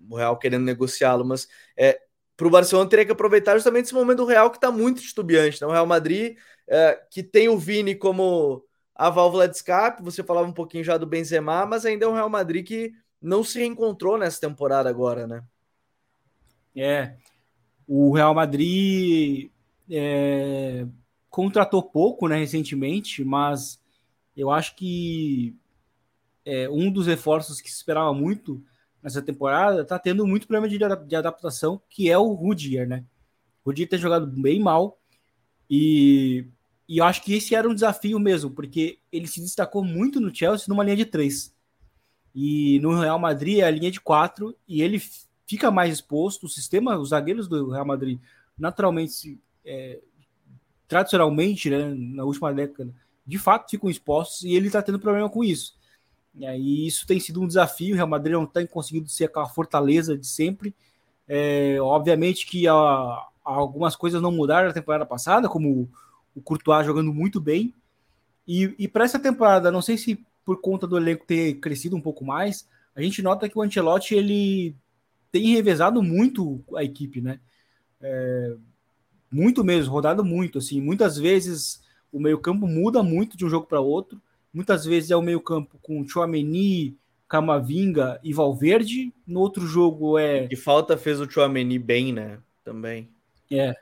o Real querendo negociá-lo, mas é, para o Barcelona teria que aproveitar justamente esse momento do Real que está muito titubeante. Né? O Real Madrid, é, que tem o Vini como a válvula de escape, você falava um pouquinho já do Benzema, mas ainda é um Real Madrid que não se reencontrou nessa temporada agora, né? É, o Real Madrid é, contratou pouco né, recentemente, mas eu acho que é, um dos reforços que se esperava muito nessa temporada está tendo muito problema de, de, adaptação, que é o Rudiger, né? O Rudiger tem jogado bem mal e, e eu acho que esse era um desafio mesmo, porque ele se destacou muito no Chelsea numa linha de três. E no Real Madrid é a linha de quatro e ele fica mais exposto. O sistema, os zagueiros do Real Madrid, naturalmente, é, tradicionalmente, né, na última década, de fato ficam expostos e ele está tendo problema com isso. E isso tem sido um desafio. O Real Madrid não tem conseguido ser aquela fortaleza de sempre. É, obviamente que a, algumas coisas não mudaram na temporada passada, como o Courtois jogando muito bem. E, e para essa temporada, não sei se por conta do elenco ter crescido um pouco mais, a gente nota que o Ancelotti ele tem revezado muito a equipe, né? É, muito mesmo, rodado muito, assim. Muitas vezes o meio-campo muda muito de um jogo para outro. Muitas vezes é o meio-campo com Chouameni, Camavinga e Valverde. No outro jogo é. E falta fez o Chouameni bem, né? Também. É.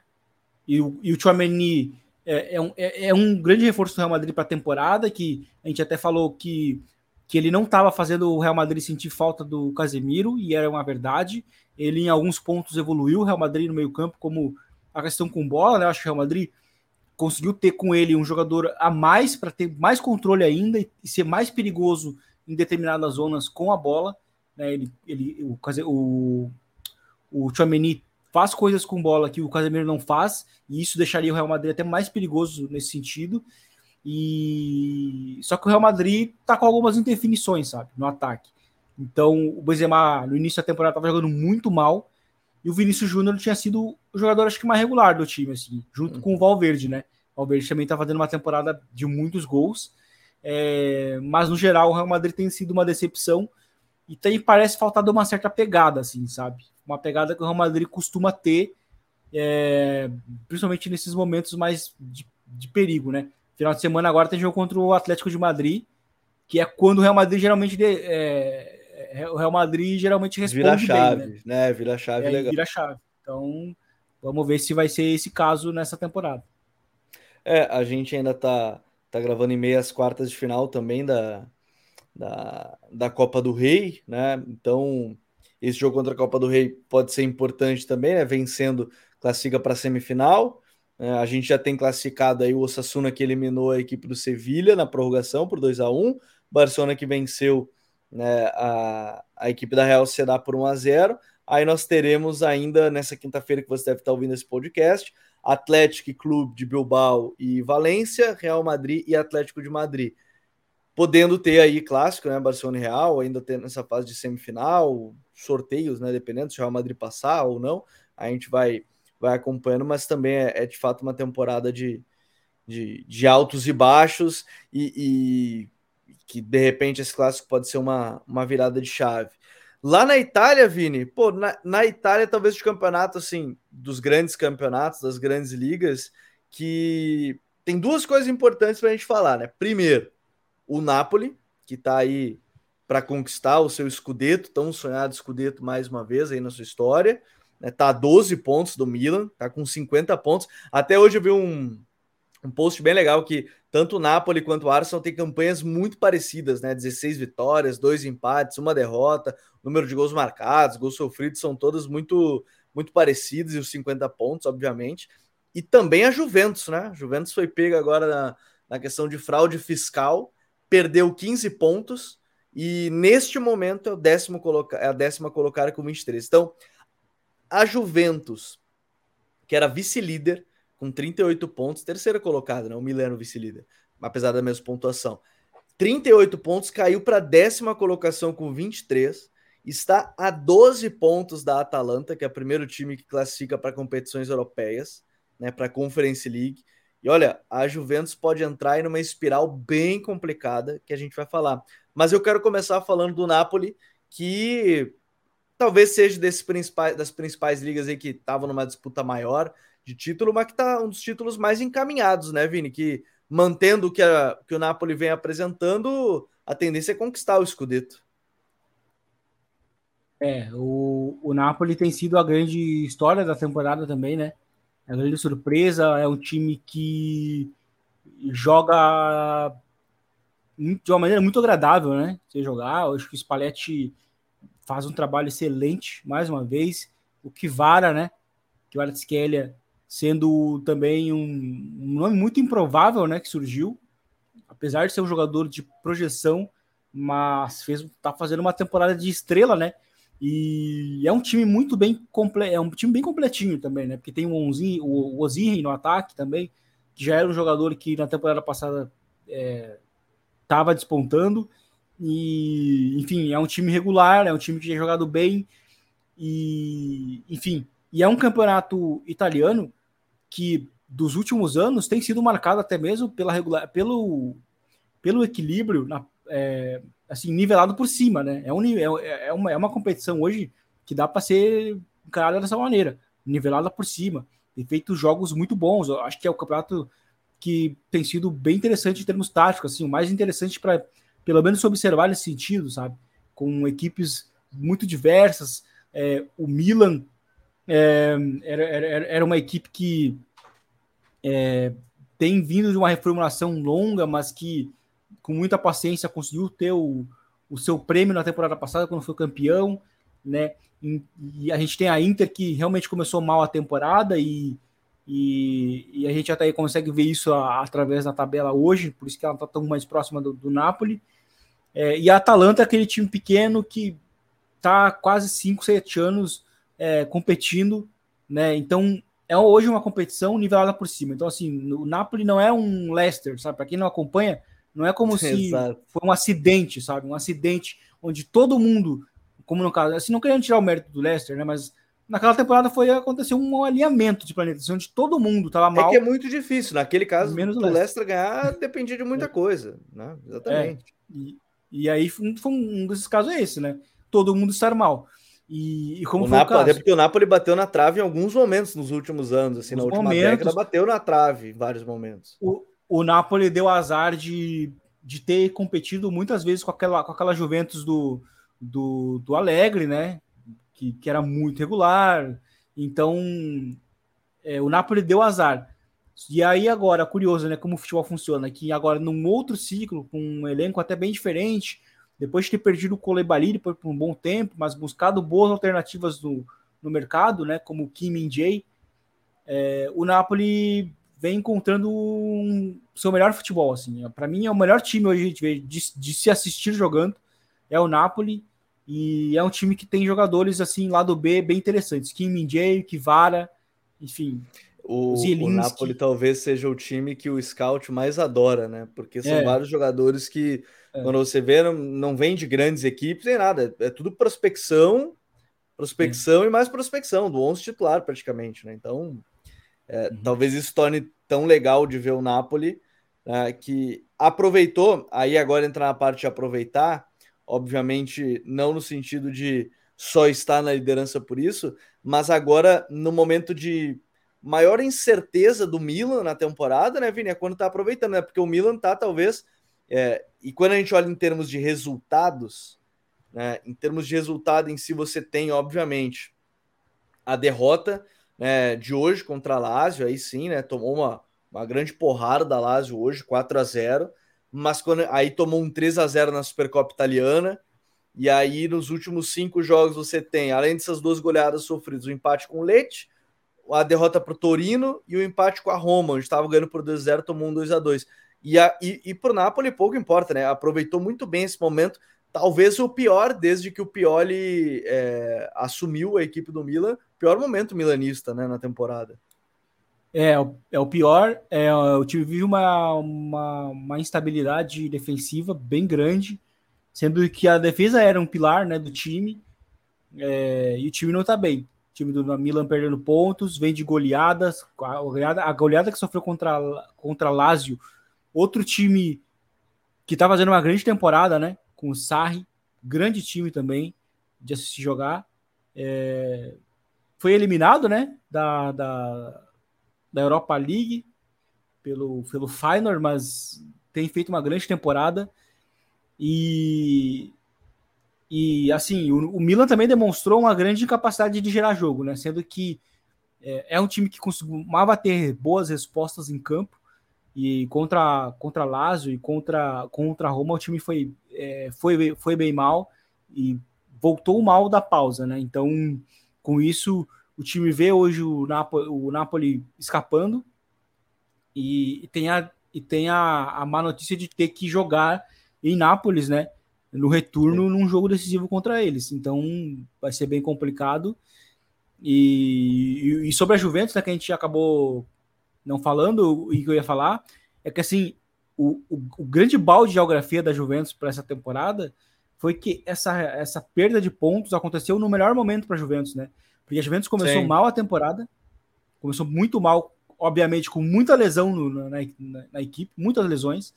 E, o, e o Chouameni é, é, um, é, é um grande reforço do Real Madrid para a temporada, que a gente até falou que que ele não estava fazendo o Real Madrid sentir falta do Casemiro, e era uma verdade. Ele, em alguns pontos, evoluiu o Real Madrid no meio-campo, como a questão com bola, né? Eu acho que o Real Madrid conseguiu ter com ele um jogador a mais para ter mais controle ainda e ser mais perigoso em determinadas zonas com a bola. Né? Ele, ele, o, o, o Chouameni faz coisas com bola que o Casemiro não faz, e isso deixaria o Real Madrid até mais perigoso nesse sentido. E só que o Real Madrid tá com algumas indefinições, sabe, no ataque. Então, o Benzema no início da temporada estava jogando muito mal, e o Vinícius Júnior tinha sido o jogador acho que mais regular do time assim, junto com o Valverde, né? O Valverde também está fazendo uma temporada de muitos gols. É, mas no geral o Real Madrid tem sido uma decepção e tem, parece faltar uma certa pegada, assim, sabe? Uma pegada que o Real Madrid costuma ter, é, principalmente nesses momentos mais de, de, perigo, né? Final de semana agora tem jogo contra o Atlético de Madrid, que é quando o Real Madrid geralmente de, é, é, o Real Madrid geralmente responde vira chave, bem, né? né? Vira chave, é, legal. Vira chave. Então, vamos ver se vai ser esse caso nessa temporada. É, a gente ainda tá, tá gravando em meias quartas de final também da, da, da Copa do Rei, né? Então, esse jogo contra a Copa do Rei pode ser importante também, né? Vencendo, classifica para a semifinal. É, a gente já tem classificado aí o Osasuna que eliminou a equipe do Sevilha na prorrogação por 2 a 1 Barcelona que venceu né, a, a equipe da Real Sociedad por 1 a 0 Aí nós teremos ainda nessa quinta-feira que você deve estar ouvindo esse podcast, Atlético Clube de Bilbao e Valência, Real Madrid e Atlético de Madrid podendo ter aí clássico, né? Barcelona e Real, ainda ter nessa fase de semifinal, sorteios, né? Dependendo se o Real Madrid passar ou não, a gente vai, vai acompanhando, mas também é, é de fato uma temporada de, de, de altos e baixos e, e, que de repente esse clássico pode ser uma, uma virada de chave. Lá na Itália, Vini, pô, na, na Itália, talvez de campeonato, assim, dos grandes campeonatos, das grandes ligas, que tem duas coisas importantes para a gente falar, né? Primeiro, o Napoli, que está aí para conquistar o seu escudeto, tão sonhado escudeto mais uma vez aí na sua história. Né? Tá a 12 pontos do Milan, tá com 50 pontos. Até hoje eu vi um, um post bem legal que tanto o Napoli quanto o Arsenal têm campanhas muito parecidas, né? 16 vitórias, dois empates, uma derrota, número de gols marcados, gols sofridos são todos muito muito parecidos e os 50 pontos, obviamente. E também a Juventus, né? A Juventus foi pega agora na, na questão de fraude fiscal perdeu 15 pontos e neste momento é, o décimo coloca é a décima colocada com 23. Então, a Juventus, que era vice-líder com 38 pontos, terceira colocada, né? o Milano vice-líder, apesar da mesma pontuação. 38 pontos, caiu para décima colocação com 23, está a 12 pontos da Atalanta, que é o primeiro time que classifica para competições europeias, né, para a Conference League. E olha, a Juventus pode entrar em uma espiral bem complicada que a gente vai falar. Mas eu quero começar falando do Napoli, que talvez seja desse principais, das principais ligas aí que estavam numa disputa maior de título, mas que está um dos títulos mais encaminhados, né, Vini? Que mantendo o que, a, que o Napoli vem apresentando, a tendência é conquistar o Scudetto. É, o, o Napoli tem sido a grande história da temporada também, né? É uma grande surpresa, é um time que joga de uma maneira muito agradável, né? Você jogar, eu acho que o Spalletti faz um trabalho excelente, mais uma vez. O Kivara, né? Kivara Skelia sendo também um, um nome muito improvável, né? Que surgiu, apesar de ser um jogador de projeção, mas fez tá fazendo uma temporada de estrela, né? E é um time muito bem completo, é um time bem completinho também, né? Porque tem o, Onzi, o Ozirri no ataque também, que já era um jogador que na temporada passada estava é, despontando. E, enfim, é um time regular, é um time que tem jogado bem. E, enfim, e é um campeonato italiano que dos últimos anos tem sido marcado até mesmo pela regular, pelo, pelo equilíbrio na, é, assim, nivelado por cima, né? É, um, é, é, uma, é uma competição hoje que dá para ser encarada dessa maneira, nivelada por cima. Tem feito jogos muito bons. Eu acho que é o campeonato que tem sido bem interessante em termos táticos, assim, o mais interessante para, pelo menos, observar nesse sentido, sabe? Com equipes muito diversas. É, o Milan é, era, era, era uma equipe que é, tem vindo de uma reformulação longa, mas que com muita paciência, conseguiu ter o, o seu prêmio na temporada passada, quando foi campeão, né? E, e, a gente tem a Inter que realmente começou mal a temporada e, e, e, a gente até consegue ver isso a, através da tabela hoje, por isso que ela está tão mais próxima do, do Napoli. É, e a Atalanta é aquele time pequeno que está quase 5, 7 anos é, competindo, né? Então é hoje uma competição nivelada por cima. Então, assim, o Napoli não é um Leicester, sabe? Para quem não acompanha, não é como se foi um acidente, sabe? Um acidente onde todo mundo, como no caso, assim, não querendo tirar o mérito do Leicester, né? Mas naquela temporada foi acontecer um alinhamento de planetas, onde todo mundo estava mal. É que é muito difícil. Naquele caso, menos o Leicester. Ganhar dependia de muita é. coisa, né? Exatamente. É. E, e, aí foi um desses casos é esse, né? Todo mundo estar mal. E, e como o foi Napoli, o caso? porque o Napoli bateu na trave em alguns momentos nos últimos anos, assim, nos na última momentos, década bateu na trave em vários momentos. O, o Napoli deu azar de, de ter competido muitas vezes com aquela, com aquela Juventus do, do, do Alegre, né? Que, que era muito regular. Então, é, o Napoli deu azar. E aí agora, curioso, né, como o futebol funciona, que agora num outro ciclo, com um elenco até bem diferente, depois de ter perdido o Colebali por um bom tempo, mas buscado boas alternativas no, no mercado, né, como o Kim Min Jae, é, o Napoli vem encontrando um, seu melhor futebol. Assim. Para mim, é o melhor time hoje de, de, de se assistir jogando, é o Napoli, e é um time que tem jogadores assim, lado B, bem interessantes. Kim Min Jae, Kivara, enfim. O, o Napoli talvez seja o time que o scout mais adora, né? Porque são é. vários jogadores que é. Quando você vê, não, não vem de grandes equipes nem nada. É tudo prospecção, prospecção é. e mais prospecção, do 11 titular praticamente, né? Então, é, uhum. talvez isso torne tão legal de ver o Napoli, né, que aproveitou, aí agora entrar na parte de aproveitar, obviamente não no sentido de só estar na liderança por isso, mas agora no momento de maior incerteza do Milan na temporada, né, Vini? É quando tá aproveitando, né? Porque o Milan tá talvez é, e quando a gente olha em termos de resultados, né, em termos de resultado em si, você tem, obviamente, a derrota né, de hoje contra a Lazio, aí sim, né, tomou uma, uma grande porrada da Lazio hoje, 4 a 0 mas quando, aí tomou um 3 a 0 na Supercopa Italiana, e aí nos últimos cinco jogos você tem, além dessas duas goleadas sofridas, o empate com o Leite, a derrota para o Torino e o empate com a Roma, onde estava ganhando por 2 a 0 tomou um 2 a 2 e, a, e, e para o Napoli pouco importa, né? Aproveitou muito bem esse momento. Talvez o pior desde que o Pioli é, assumiu a equipe do Milan, pior momento milanista né, na temporada. É, é o pior. É, o time vive uma, uma, uma, instabilidade defensiva bem grande, sendo que a defesa era um pilar né, do time é, e o time não está bem. O time do Milan perdendo pontos, vem de goleadas. A goleada, a goleada que sofreu contra, contra Lazio Outro time que tá fazendo uma grande temporada, né? Com o Sarri, grande time também de assistir jogar. É... Foi eliminado, né? Da, da, da Europa League pelo, pelo Feyenoord, mas tem feito uma grande temporada. E, e assim, o, o Milan também demonstrou uma grande capacidade de gerar jogo, né? Sendo que é, é um time que costumava ter boas respostas em campo e contra contra Lazio e contra contra Roma o time foi é, foi foi bem mal e voltou mal da pausa, né? Então, com isso, o time vê hoje o Napoli, o Napoli escapando e, e tem, a, e tem a, a má notícia de ter que jogar em Nápoles, né? No retorno, num jogo decisivo contra eles. Então, vai ser bem complicado. E, e, sobre a Juventus, né, que a gente acabou não falando, o que eu ia falar é que assim, o, o, o grande balde de geografia da Juventus para essa temporada foi que essa, essa perda de pontos aconteceu no melhor momento para a Juventus, né? Porque a Juventus começou Sim. mal a temporada, começou muito mal, obviamente com muita lesão no, na, na, na, equipe, muitas lesões.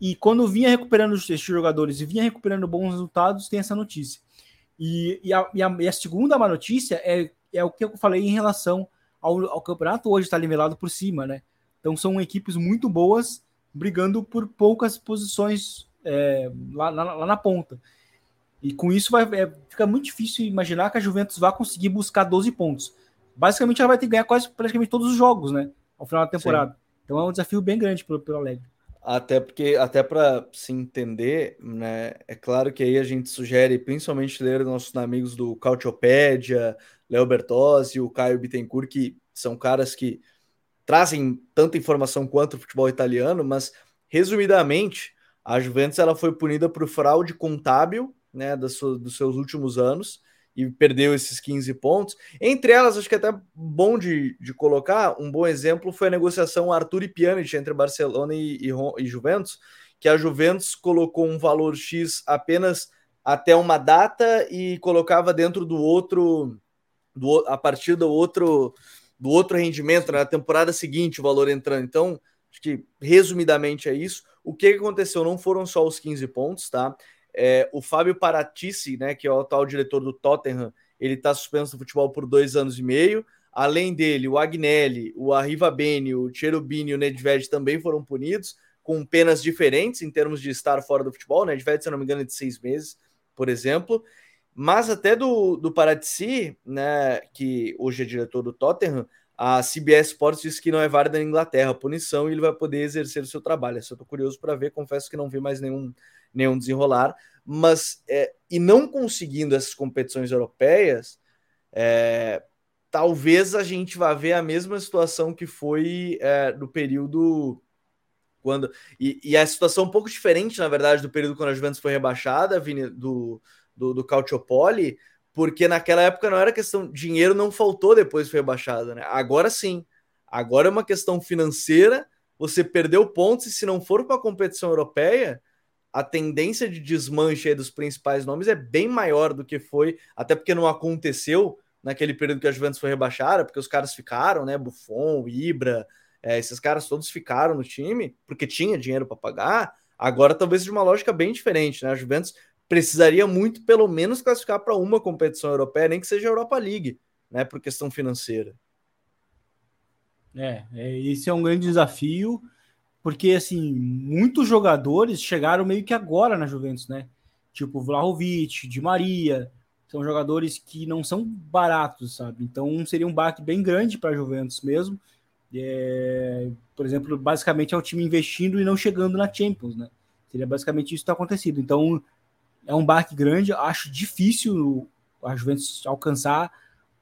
E quando vinha recuperando esses jogadores e vinha recuperando bons resultados, tem essa notícia. E, e, a, e, a, e a segunda má notícia é, é o que eu falei em relação ao, ao campeonato hoje está nivelado por cima, né? Então são equipes muito boas brigando por poucas posições é, lá, lá, lá, na ponta. E com isso vai, é, fica muito difícil imaginar que a Juventus vá conseguir buscar 12 pontos. Basicamente ela vai ter que ganhar quase praticamente todos os jogos, né? Ao final da temporada. Sim. Então é um desafio bem grande pelo, pelo Alegre. Até porque, até para se entender, né? É claro que aí a gente sugere, principalmente ler nossos amigos do Cautiopédia, Léo Bertozzi, o Caio Bittencourt, que são caras que trazem tanta informação quanto o futebol italiano, mas resumidamente, a Juventus ela foi punida por fraude contábil, né, dos seus últimos anos e perdeu esses 15 pontos. Entre elas, acho que é até bom de, de colocar, um bom exemplo foi a negociação Arthur e Pjanic entre Barcelona e, e, e Juventus, que a Juventus colocou um valor X apenas até uma data e colocava dentro do outro, do, a partir do outro do outro rendimento na temporada seguinte o valor entrando. Então, acho que resumidamente é isso. O que aconteceu não foram só os 15 pontos, tá? É, o Fábio Paratici, né, que é o atual diretor do Tottenham, ele está suspenso do futebol por dois anos e meio. Além dele, o Agnelli, o Arriva Bene, o Cherubini e o Nedved também foram punidos, com penas diferentes em termos de estar fora do futebol. O Nedved, se não me engano, é de seis meses, por exemplo. Mas até do, do Paradisi, né, que hoje é diretor do Tottenham, a CBS Sports disse que não é válida na Inglaterra a punição e ele vai poder exercer o seu trabalho. Eu estou curioso para ver, confesso que não vi mais nenhum, nenhum desenrolar. Mas, é, e não conseguindo essas competições europeias, é, talvez a gente vá ver a mesma situação que foi é, no período quando e, e, a situação um pouco diferente, na verdade, do período quando a Juventus foi rebaixada, do, do, do Calciopoli, porque naquela época não era questão, dinheiro não faltou depois foi rebaixado, né? Agora sim, agora é uma questão financeira, você perdeu pontos e se não for para a competição europeia, a tendência de desmanche dos principais nomes é bem maior do que foi, até porque não aconteceu naquele período que a Juventus foi rebaixada, porque os caras ficaram, né? Buffon, Ibra, é, esses caras todos ficaram no time porque tinha dinheiro para pagar. Agora talvez de uma lógica bem diferente, né? A Juventus precisaria muito, pelo menos, classificar para uma competição europeia, nem que seja a Europa League, né, por questão financeira. É, é, esse é um grande desafio, porque assim, muitos jogadores chegaram meio que agora na Juventus, né? Tipo Vlahovic, Di Maria, são jogadores que não são baratos, sabe? Então seria um baque bem grande para a Juventus mesmo. É, por exemplo, basicamente é o time investindo e não chegando na Champions, né? Seria basicamente isso que está acontecendo. Então, é um baque grande. Acho difícil a Juventus alcançar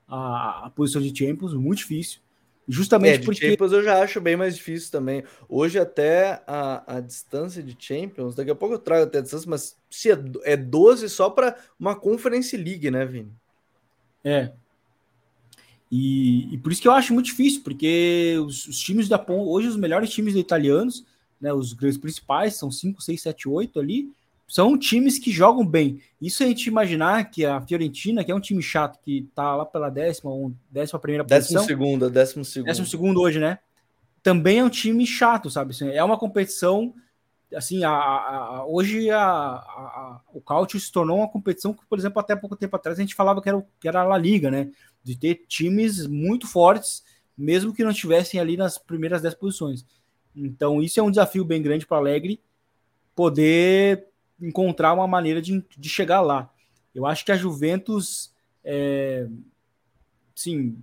a, a posição de Champions, muito difícil. Justamente é, porque. Champions eu já acho bem mais difícil também. Hoje, até a, a distância de Champions, daqui a pouco eu trago até a distância, mas se é, é 12 só para uma Conference League, né, Vini? É. E, e, por isso que eu acho muito difícil, porque os, os times da hoje os melhores times italianos, né, os grandes principais, são 5, 6, 7, 8 ali, são times que jogam bem. Isso a gente imaginar que a Fiorentina, que é um time chato, que tá lá pela décima, décima primeira décima posição. Segunda, décimo segundo. Décimo segundo hoje, né? Também é um time chato, sabe? Assim, é uma competição, assim, a, a, a hoje a, o Cautio se tornou uma competição que, por exemplo, até pouco tempo atrás a gente falava que era, que era a La Liga, né? De ter times muito fortes, mesmo que não estivessem ali nas primeiras dez posições. Então, isso é um desafio bem grande para Alegre poder encontrar uma maneira de, de chegar lá. Eu acho que a Juventus, é, sim,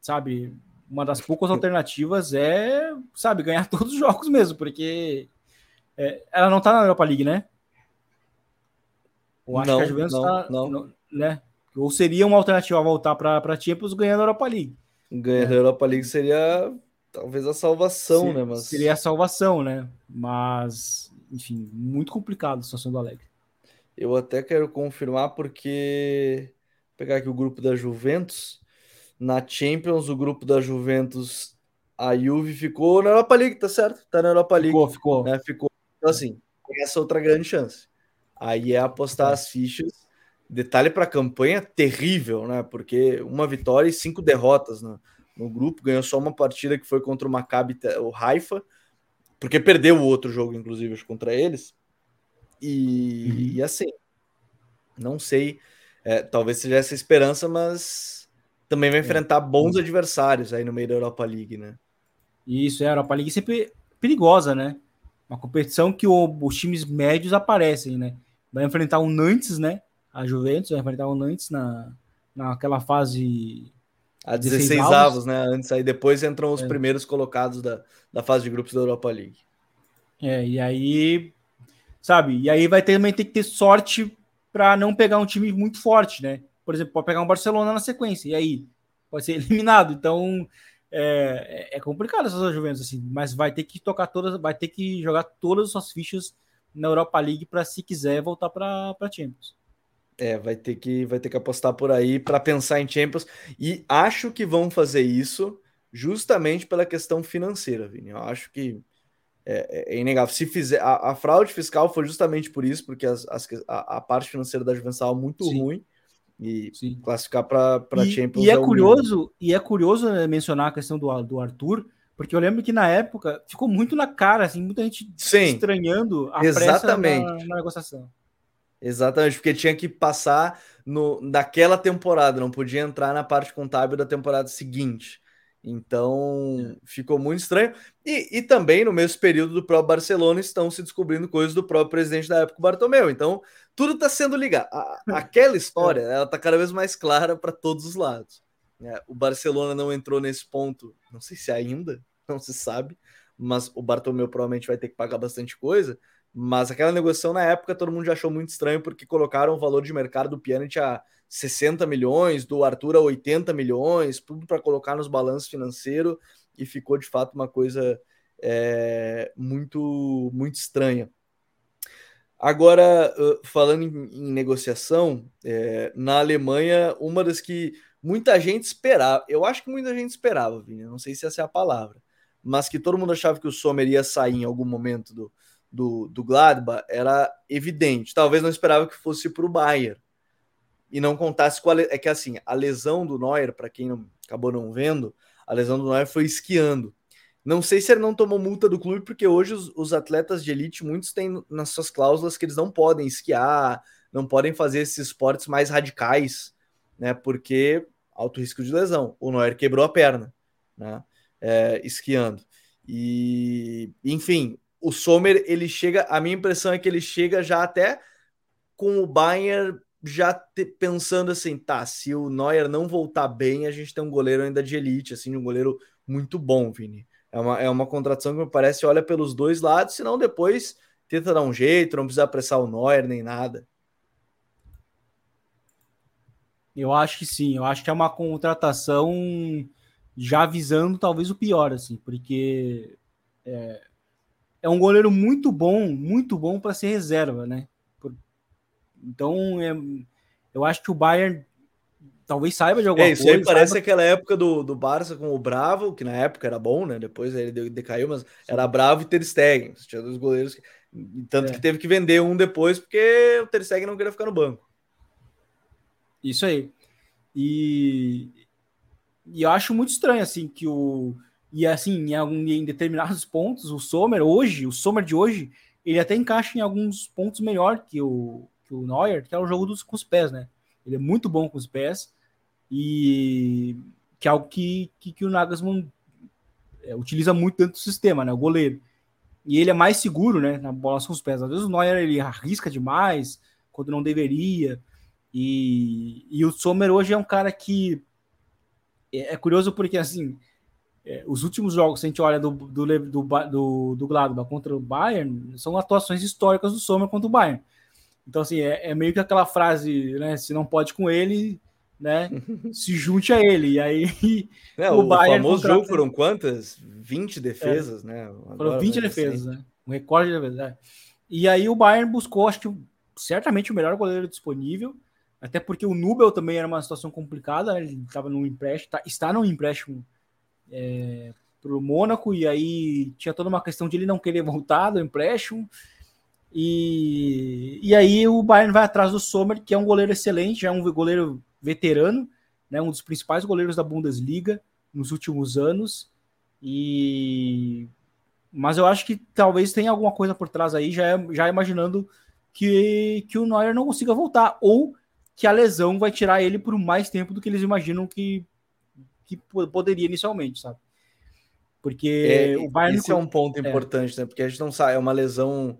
sabe, uma das poucas alternativas é, sabe, ganhar todos os jogos mesmo, porque é, ela não tá na Europa League, né? Ou acho não, que a Juventus não, tá, não. né? Ou seria uma alternativa voltar para a Champions ganhando a Europa League. Ganhando é. a Europa League seria talvez a salvação, né? Mas... Seria a salvação, né? Mas enfim, muito complicado a situação do Alegre. Eu até quero confirmar porque Vou pegar aqui o grupo da Juventus. Na Champions, o grupo da Juventus, a Juve ficou na Europa League, tá certo? Tá na Europa League. Ficou, ficou. Né? ficou. Então, assim, essa outra grande chance. Aí é apostar é. as fichas. Detalhe para a campanha terrível, né? Porque uma vitória e cinco derrotas no, no grupo. Ganhou só uma partida que foi contra o Maccabi, o Haifa porque perdeu o outro jogo, inclusive, contra eles. E, uhum. e assim, não sei, é, talvez seja essa esperança, mas também vai é. enfrentar é. bons adversários aí no meio da Europa League, né? Isso, é, a Europa League sempre perigosa, né? Uma competição que o, os times médios aparecem, né? Vai enfrentar o Nantes, né? A Juventus vai enfrentar o Nantes na, naquela fase a 16, 16 avos. avos, né? Antes aí depois entram os é. primeiros colocados da, da fase de grupos da Europa League. É, e aí, sabe? E aí vai também ter que ter sorte para não pegar um time muito forte, né? Por exemplo, pode pegar um Barcelona na sequência, e aí pode ser eliminado. Então, é, é complicado essas Juventus, assim, mas vai ter que tocar todas, vai ter que jogar todas as suas fichas na Europa League para se quiser voltar para Champions. É, vai ter que vai ter que apostar por aí para pensar em Champions e acho que vão fazer isso justamente pela questão financeira, Vini. Eu acho que é, é, é inegável. Se fizer a, a, fraude fiscal foi justamente por isso, porque as, as, a, a, parte financeira da Juventus estava muito Sim. ruim e Sim. classificar para Champions. E é, é curioso e é curioso né, mencionar a questão do, do Arthur, porque eu lembro que na época ficou muito na cara, assim, muita gente Sim. estranhando a Exatamente. pressa na, na negociação. Exatamente, porque tinha que passar no, daquela temporada, não podia entrar na parte contábil da temporada seguinte. Então ficou muito estranho. E, e também no mesmo período do próprio Barcelona estão se descobrindo coisas do próprio presidente da época, Bartomeu. Então tudo está sendo ligado. A, aquela história ela está cada vez mais clara para todos os lados. É, o Barcelona não entrou nesse ponto, não sei se ainda, não se sabe, mas o Bartomeu provavelmente vai ter que pagar bastante coisa. Mas aquela negociação na época todo mundo já achou muito estranho porque colocaram o valor de mercado do Pjanic a 60 milhões, do Arthur a 80 milhões, tudo para colocar nos balanços financeiros e ficou de fato uma coisa é, muito muito estranha. Agora, falando em, negociação, é, na Alemanha, uma das que muita gente esperava, eu acho que muita gente esperava, Vini, não sei se essa é a palavra, mas que todo mundo achava que o Sommer ia sair em algum momento do, do, do Gladbach era evidente. Talvez não esperava que fosse para o Bayern e não contasse a é que assim a lesão do Neuer, para quem não, acabou não vendo, a lesão do Neuer foi esquiando. Não sei se ele não tomou multa do clube, porque hoje os, os, atletas de elite, muitos têm nas suas cláusulas que eles não podem esquiar, não podem fazer esses esportes mais radicais, né? Porque alto risco de lesão. O Neuer quebrou a perna, né? É, esquiando. E, enfim, o Sommer, ele chega, a minha impressão é que ele chega já até com o Bayern já te, pensando assim, tá, se o Neuer não voltar bem, a gente tem um goleiro ainda de elite, assim, um goleiro muito bom, Vini. É uma, é uma contratação que me parece olha pelos dois lados, senão depois tenta dar um jeito, não precisa apressar o Neuer nem nada. Eu acho que sim, eu acho que é uma contratação já avisando talvez o pior, assim, porque é, é um goleiro muito bom, muito bom para ser reserva, né? Então, é, eu acho que o Bayern talvez saiba de alguma é, isso coisa. Isso aí parece saiba... aquela época do, do Barça com o Bravo, que na época era bom, né? Depois ele decaiu, mas era Bravo e Ter Stegen. Tinha dois goleiros, que... tanto é. que teve que vender um depois porque o Ter Stegen não queria ficar no banco. Isso aí. E, e eu acho muito estranho assim que o e assim, em, em determinados pontos, o Sommer hoje, o Sommer de hoje, ele até encaixa em alguns pontos melhor que o, que o Neuer, que é o jogo dos, com os pés, né? Ele é muito bom com os pés e que é algo que, que, que o Nagelsmann é, utiliza muito dentro do sistema, né? O goleiro. E ele é mais seguro, né? Na bola com os pés. Às vezes o Neuer ele arrisca demais quando não deveria. E, e o Sommer hoje é um cara que é, é curioso porque assim é, os últimos jogos, se a gente olha do, do, do, do, do Gladbach contra o Bayern, são atuações históricas do Sommer contra o Bayern. Então, assim, é, é meio que aquela frase, né? Se não pode com ele, né? se junte a ele. E aí. É, o, o Bayern famoso contrata... jogo foram quantas? 20 defesas, é. né? Agora foram 20 defesas, né? Um recorde de defesas. É. E aí o Bayern buscou, acho que certamente o melhor goleiro disponível. Até porque o Nubel também era uma situação complicada, né? ele estava num empréstimo, tá, está num empréstimo é, para o Mônaco, e aí tinha toda uma questão de ele não querer voltar do empréstimo. E, e aí o Bayern vai atrás do Sommer, que é um goleiro excelente, já é um goleiro veterano, né, um dos principais goleiros da Bundesliga nos últimos anos. E mas eu acho que talvez tenha alguma coisa por trás aí, já, já imaginando que, que o Neuer não consiga voltar, ou que a lesão vai tirar ele por mais tempo do que eles imaginam que que poderia inicialmente, sabe? Porque é, o Bayern. Isso é um ponto é. importante, né? Porque a gente não sabe, é uma lesão.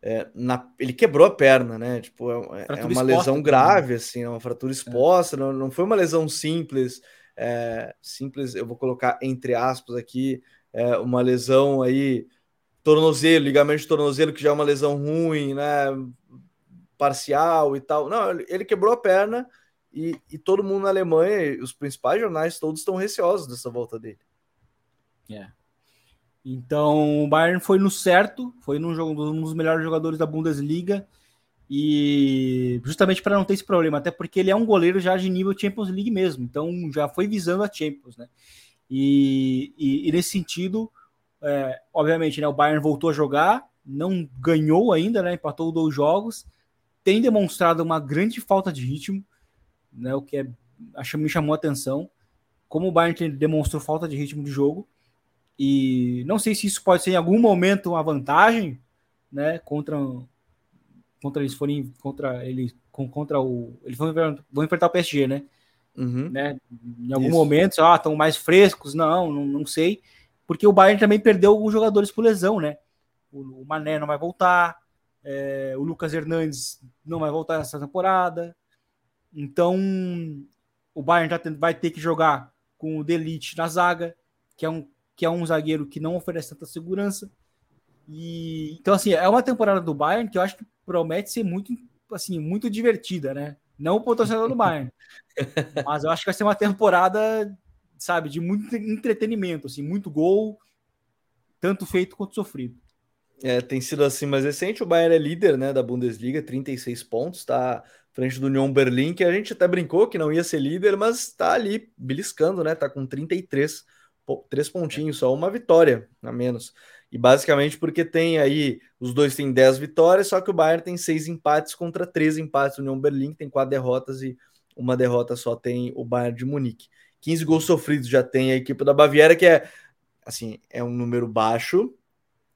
É, na, ele quebrou a perna, né? Tipo, é, é uma lesão também. grave, assim, é uma fratura exposta, não, não foi uma lesão simples. É, simples, eu vou colocar entre aspas aqui, é, uma lesão aí, tornozelo, ligamento de tornozelo, que já é uma lesão ruim, né? Parcial e tal. Não, ele, ele quebrou a perna e, e todo mundo na Alemanha, os principais jornais todos estão receosos dessa volta dele. É. Então o Bayern foi no certo, foi num jogo, um dos melhores jogadores da Bundesliga e justamente para não ter esse problema, até porque ele é um goleiro já de nível Champions League mesmo, então já foi visando a Champions, né? E, e, e nesse sentido, é, obviamente, né, o Bayern voltou a jogar, não ganhou ainda, né? Empatou dois jogos, tem demonstrado uma grande falta de ritmo, né? O que é, acho, me chamou a atenção, como o Bayern demonstrou falta de ritmo de jogo. E não sei se isso pode ser em algum momento uma vantagem, né, contra contra eles forem contra ele contra o eles vão, vão enfrentar o PSG, né? Uhum. né? Em algum isso. momento, ah, estão mais frescos, não, não, não sei, porque o Bayern também perdeu alguns jogadores por lesão, né? O, o Mané não vai voltar, é, o Lucas Hernandes não vai voltar essa temporada, então o Bayern já tem, vai ter que jogar com o Delite na zaga, que é um que é um zagueiro que não oferece tanta segurança. E então assim, é uma temporada do Bayern que eu acho que promete ser muito assim, muito divertida, né? Não o torcedor do Bayern. mas eu acho que vai ser uma temporada, sabe, de muito entretenimento, assim, muito gol, tanto feito quanto sofrido. É, tem sido assim mais recente. O Bayern é líder, né, da Bundesliga, 36 pontos, tá frente do Union Berlim, que a gente até brincou que não ia ser líder, mas tá ali beliscando, né? Tá com 33 três pontinhos só, uma vitória a menos. E basicamente porque tem aí, os dois têm 10 vitórias, só que o Bayern tem seis empates contra três empates. O União Berlim tem quatro derrotas e uma derrota só tem o Bayern de Munique. 15 gols sofridos já tem a equipe da Baviera, que é assim, é um número baixo,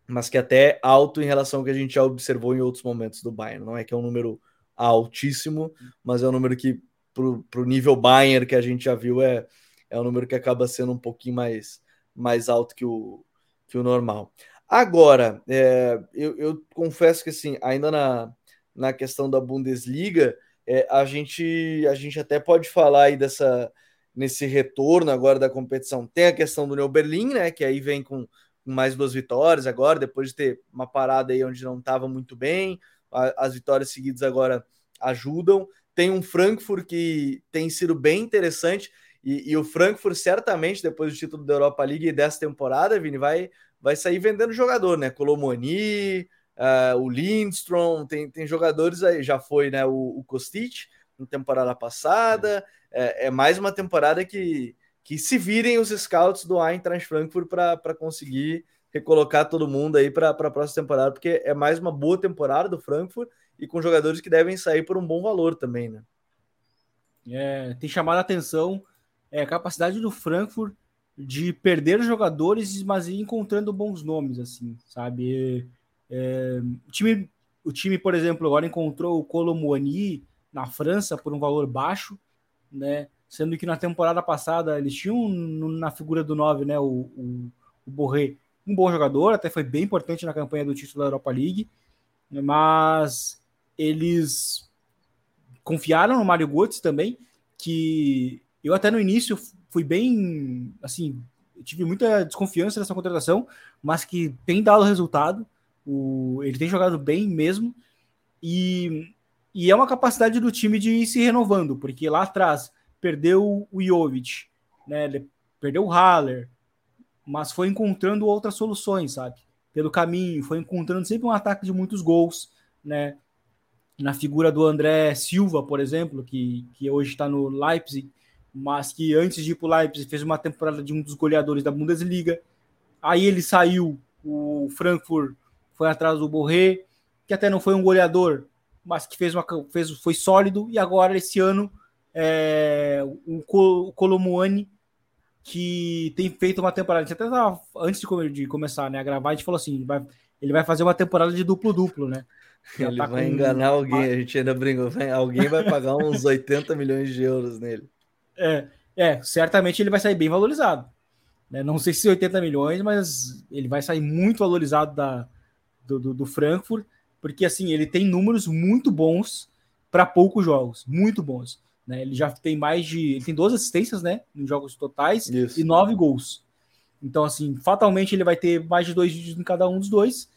mas que é até alto em relação ao que a gente já observou em outros momentos do Bayern. Não é que é um número altíssimo, mas é um número que, para o nível Bayern que a gente já viu, é, é um número que acaba sendo um pouquinho mais, mais alto que o, que o normal. Agora, é, eu, eu, confesso que assim, ainda na, na questão da Bundesliga, é, a, gente, a gente até pode falar aí dessa nesse retorno agora da competição. Tem a questão do Neo Berlim, né? Que aí vem com mais duas vitórias agora, depois de ter uma parada aí onde não estava muito bem. As vitórias seguidas agora ajudam. Tem um Frankfurt que tem sido bem interessante. E, e, o Frankfurt, certamente, depois do título da Europa League dessa temporada, Vini, vai, vai sair vendendo jogador, né? Colomoni, uh, o Lindstrom, tem, tem jogadores aí, já foi né, o, o Kostic na temporada passada. É, é, mais uma temporada que, que se virem os scouts do Eintracht Frankfurt para conseguir recolocar todo mundo aí para a próxima temporada, porque é mais uma boa temporada do Frankfurt e com jogadores que devem sair por um bom valor também, né? É, tem chamado a atenção é, a capacidade do Frankfurt de perder jogadores, mas ir encontrando bons nomes, assim, sabe? É, o, time, o time, por exemplo, agora encontrou o Colomboani na França por um valor baixo, né? Sendo que na temporada passada eles tinham na figura do 9, né? O, o, o Borré, um bom jogador, até foi bem importante na campanha do título da Europa League, mas eles confiaram no Mário Götze também, que eu até no início fui bem, assim, tive muita desconfiança nessa contratação, mas que tem dado resultado. O, ele tem jogado bem mesmo. E, e é uma capacidade do time de ir se renovando, porque lá atrás perdeu o Jovic, né? perdeu o Haller, mas foi encontrando outras soluções, sabe? Pelo caminho, foi encontrando sempre um ataque de muitos gols, né? Na figura do André Silva, por exemplo, que, que hoje está no Leipzig, mas que antes de ir para o Leipzig fez uma temporada de um dos goleadores da Bundesliga. Aí ele saiu, o Frankfurt foi atrás do Borré, que até não foi um goleador, mas que fez uma, fez, foi sólido. E agora, esse ano, é, o Colomuani, que tem feito uma temporada. Até tava, antes de, de, começar né, a gravar, a gente falou assim: ele vai, ele vai fazer uma temporada de duplo-duplo, né? ele tá vai com... enganar alguém, a gente ainda brincou. Alguém vai pagar uns 80 milhões de euros nele. É, é, certamente ele vai sair bem valorizado. Né? Não sei se 80 milhões, mas ele vai sair muito valorizado da, do, do, do Frankfurt, porque assim, ele tem números muito bons para poucos jogos, muito bons. Né? Ele já tem mais de. Ele tem 12 assistências, né? Em jogos totais Isso. e 9 gols. Então, assim, fatalmente ele vai ter mais de dois dígitos em cada um dos dois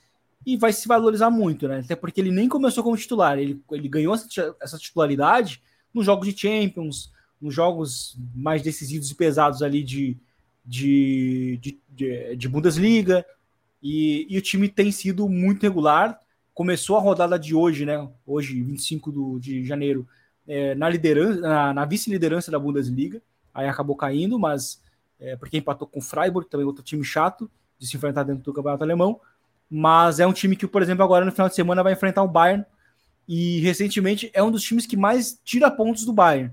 e vai se valorizar muito, né? Até porque ele nem começou como titular, ele, ele ganhou essa, essa titularidade nos jogos de Champions, nos jogos mais decisivos e pesados ali de, de, de, de, de Bundesliga, e, e, o time tem sido muito regular. Começou a rodada de hoje, né? Hoje, 25 do, de janeiro, é, na liderança, na, na vice-liderança da Bundesliga. Aí acabou caindo, mas é, porque empatou com o Freiburg, também outro time chato de se enfrentar dentro do campeonato alemão. Mas é um time que, por exemplo, agora no final de semana vai enfrentar o Bayern. E recentemente é um dos times que mais tira pontos do Bayern.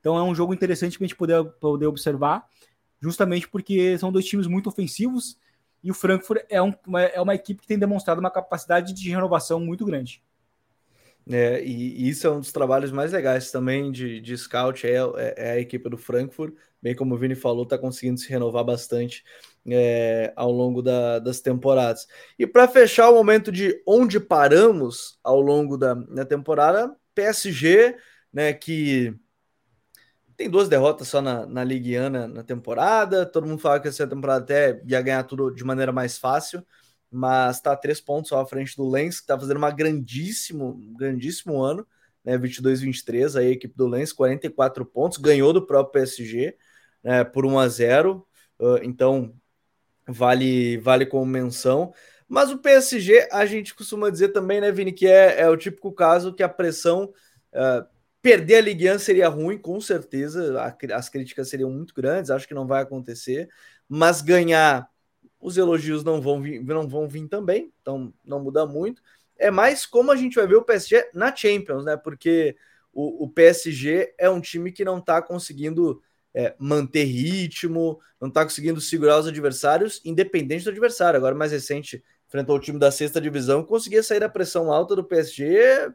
Então é um jogo interessante para a gente poder, poder observar, justamente porque são dois times muito ofensivos e o Frankfurt é, um, é uma equipe que tem demonstrado uma capacidade de renovação muito grande. É, e, isso é um dos trabalhos mais legais também de, de scout, é, é, é a equipe do Frankfurt, bem como o Vini falou, está conseguindo se renovar bastante é, ao longo da, das temporadas. E para fechar o momento de onde paramos ao longo da, da temporada, PSG, né, que tem duas derrotas só na, na Ligue 1 na, na temporada. Todo mundo fala que essa temporada até ia ganhar tudo de maneira mais fácil, mas está a três pontos só à frente do Lens, que está fazendo uma grandíssimo, grandíssimo ano, né? 22-23, aí a equipe do Lens, 44 pontos, ganhou do próprio PSG né, por 1 a 0 uh, então vale, vale como menção. Mas o PSG, a gente costuma dizer também, né, Vini, que é, é o típico caso que a pressão. Uh, Perder a Ligue 1 seria ruim, com certeza. As críticas seriam muito grandes, acho que não vai acontecer. Mas ganhar, os elogios não vão vir, não vão vir também, então não muda muito. É mais como a gente vai ver o PSG na Champions, né? Porque o, o PSG é um time que não está conseguindo é, manter ritmo, não está conseguindo segurar os adversários, independente do adversário. Agora, mais recente, enfrentou o time da sexta divisão, conseguia sair da pressão alta do PSG.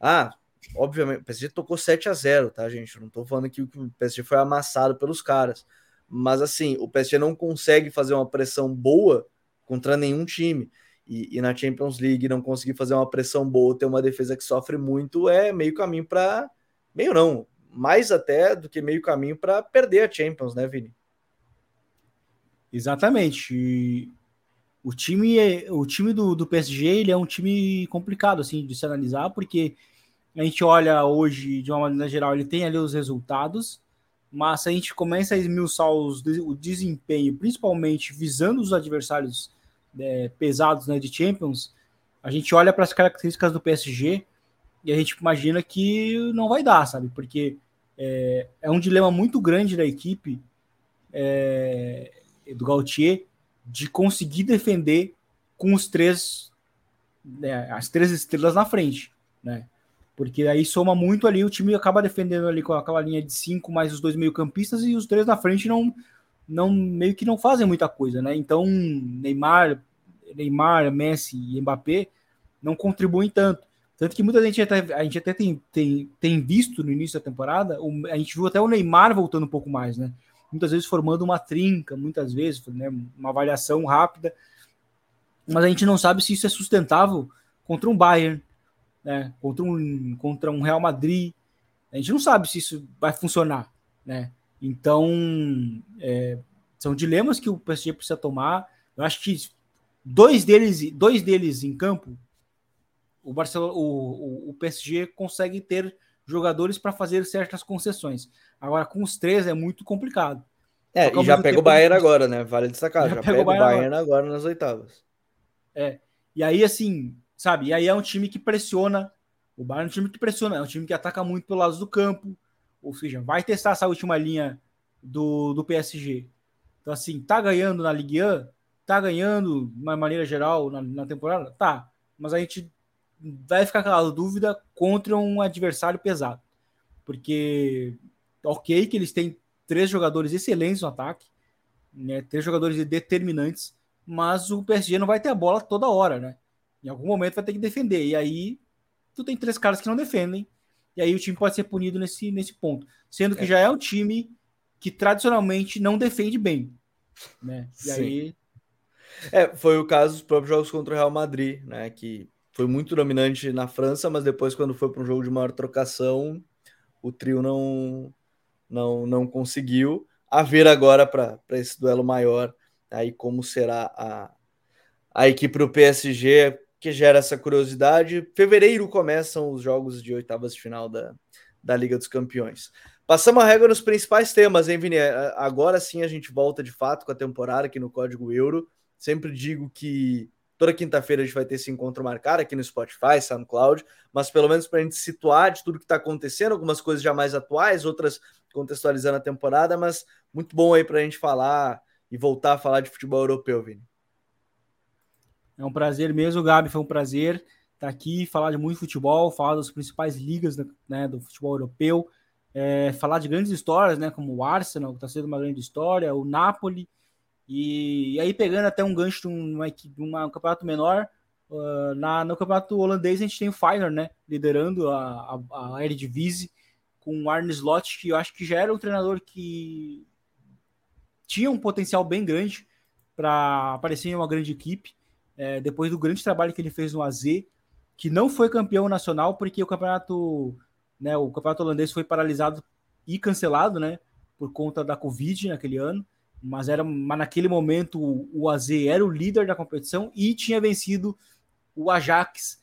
Ah, Obviamente, o PSG tocou 7 a 0 tá, gente? Não tô falando que o PSG foi amassado pelos caras. Mas assim, o PSG não consegue fazer uma pressão boa contra nenhum time. E, e na Champions League não conseguir fazer uma pressão boa, ter uma defesa que sofre muito, é meio caminho para. Meio não, mais até do que meio caminho para perder a Champions, né, Vini? Exatamente. E o time, é, o time do, do PSG ele é um time complicado assim de se analisar, porque a gente olha hoje, de uma maneira geral, ele tem ali os resultados, mas a gente começa a esmiuçar os, o desempenho, principalmente visando os adversários é, pesados né, de Champions, a gente olha para as características do PSG e a gente imagina que não vai dar, sabe? Porque é, é um dilema muito grande da equipe é, do Gautier de conseguir defender com os três, né, as três estrelas na frente, né? Porque aí soma muito ali, o time acaba defendendo ali com aquela linha de cinco mais os dois meio-campistas e os três na frente não, não meio que não fazem muita coisa, né? Então, Neymar, Neymar, Messi e Mbappé não contribuem tanto. Tanto que muita gente até, a gente até tem, tem, tem visto no início da temporada, a gente viu até o Neymar voltando um pouco mais, né? Muitas vezes formando uma trinca, muitas vezes, né? uma variação rápida. Mas a gente não sabe se isso é sustentável contra um Bayern, né? Contra um, contra um Real Madrid. A gente não sabe se isso vai funcionar, né? Então, é, são dilemas que o PSG precisa tomar. Eu acho que dois deles, dois deles em campo, o Barcelona, o, o, o PSG consegue ter jogadores para fazer certas concessões. Agora, com os três é muito complicado. É, e já pega o Bayern agora, né? Vale destacar. Já, já pega, o Bayern, Bayern agora. agora nas oitavas. É. E aí, assim, sabe? E aí é um time que pressiona. O Bayern é um time que pressiona, é um time que ataca muito pelo lado do campo. Ou seja, vai testar essa última linha do, do PSG. Então, assim, tá ganhando na Ligue 1, tá ganhando de uma maneira geral na, na temporada? Tá. Mas a gente vai ficar aquela dúvida contra um adversário pesado. Porque, ok, que eles têm três jogadores excelentes no ataque, né, três jogadores determinantes, mas o PSG não vai ter a bola toda hora, né? Em algum momento vai ter que defender. E aí tu tem três caras que não defendem. E aí o time pode ser punido nesse, nesse ponto. Sendo que é. já é um time que tradicionalmente não defende bem. Né? E Sim. aí. É, foi o caso dos próprios jogos contra o Real Madrid, né? Que foi muito dominante na França, mas depois, quando foi para um jogo de maior trocação, o trio não, não, não conseguiu. A ver agora para esse duelo maior, aí como será a, a equipe do PSG que gera essa curiosidade. Fevereiro começam os jogos de oitavas de final da, da Liga dos Campeões. Passamos a régua nos principais temas, hein, Vini? É, agora sim a gente volta de fato com a temporada aqui no Código Euro. Sempre digo que toda quinta-feira a gente vai ter esse encontro marcado aqui no Spotify, SoundCloud, mas pelo menos para a gente situar de tudo que está acontecendo, algumas coisas já mais atuais, outras contextualizando a temporada, mas muito bom aí para a gente falar e voltar a falar de futebol europeu, Vini. É um prazer mesmo, Gabi, foi um prazer estar aqui, falar de muito futebol, falar das principais ligas né, do futebol europeu, é, falar de grandes histórias, né, como o Arsenal, que está sendo uma grande história, o Napoli, e, e aí pegando até um gancho de uma, uma um campeonato menor, uh, na, no campeonato holandês a gente tem o Feyenoord, né, liderando a, a, a Eredivisie, com o Arne Slot, que eu acho que já era um treinador que tinha um potencial bem grande para aparecer em uma grande equipe, é, depois do grande trabalho que ele fez no AZ, que não foi campeão nacional porque o campeonato, né, o campeonato holandês foi paralisado e cancelado, né, por conta da Covid naquele ano, mas era, mas naquele momento o AZ era o líder da competição e tinha vencido o Ajax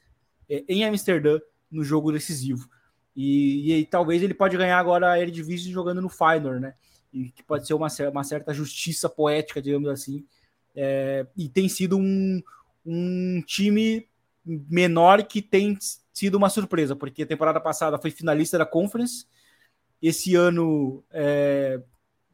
é, em Amsterdã no jogo decisivo. E, e, e, talvez ele pode ganhar agora a Eredivisie jogando no Feyenoord, né? E que pode ser uma, uma certa justiça poética, digamos assim. É, e tem sido um, um time menor que tem sido uma surpresa, porque a temporada passada foi finalista da Conference, esse ano é,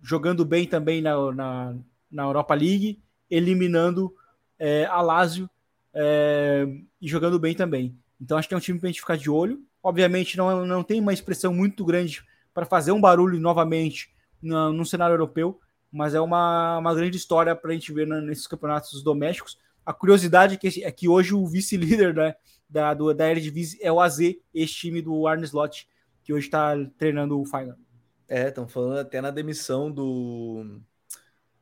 jogando bem também na, na, na, Europa League, eliminando é, a Lazio é, e jogando bem também. Então acho que é um time para a gente ficar de olho. Obviamente não, não tem uma expressão muito grande para fazer um barulho novamente no, no cenário europeu, mas é uma, uma grande história para a gente ver nesses campeonatos domésticos. A curiosidade é que, é que hoje o vice-líder da, do, da Eredivisie é o AZ, esse time do Arne Slot, que hoje está treinando o Final. É, estão falando até na demissão do,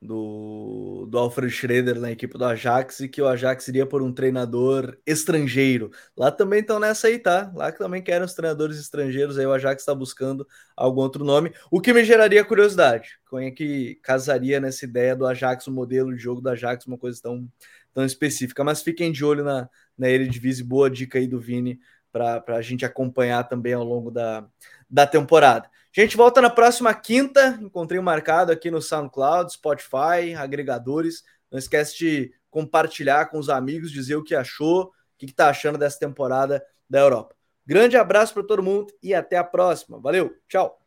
do, do Alfred Schroeder na equipe do Ajax e que o Ajax iria por um treinador estrangeiro. Lá também estão nessa aí, tá? Lá que também querem os treinadores estrangeiros, aí o Ajax está buscando algum outro nome, o que me geraria curiosidade. Quem é que casaria nessa ideia do Ajax, o modelo de jogo do Ajax, uma coisa tão tão específica. Mas fiquem de olho na, na Eredivisie. Boa dica aí do Vini para a gente acompanhar também ao longo da, da temporada. A gente volta na próxima quinta. Encontrei um marcado aqui no SoundCloud, Spotify, agregadores. Não esquece de compartilhar com os amigos, dizer o que achou, o que está achando dessa temporada da Europa. Grande abraço para todo mundo e até a próxima. Valeu, tchau!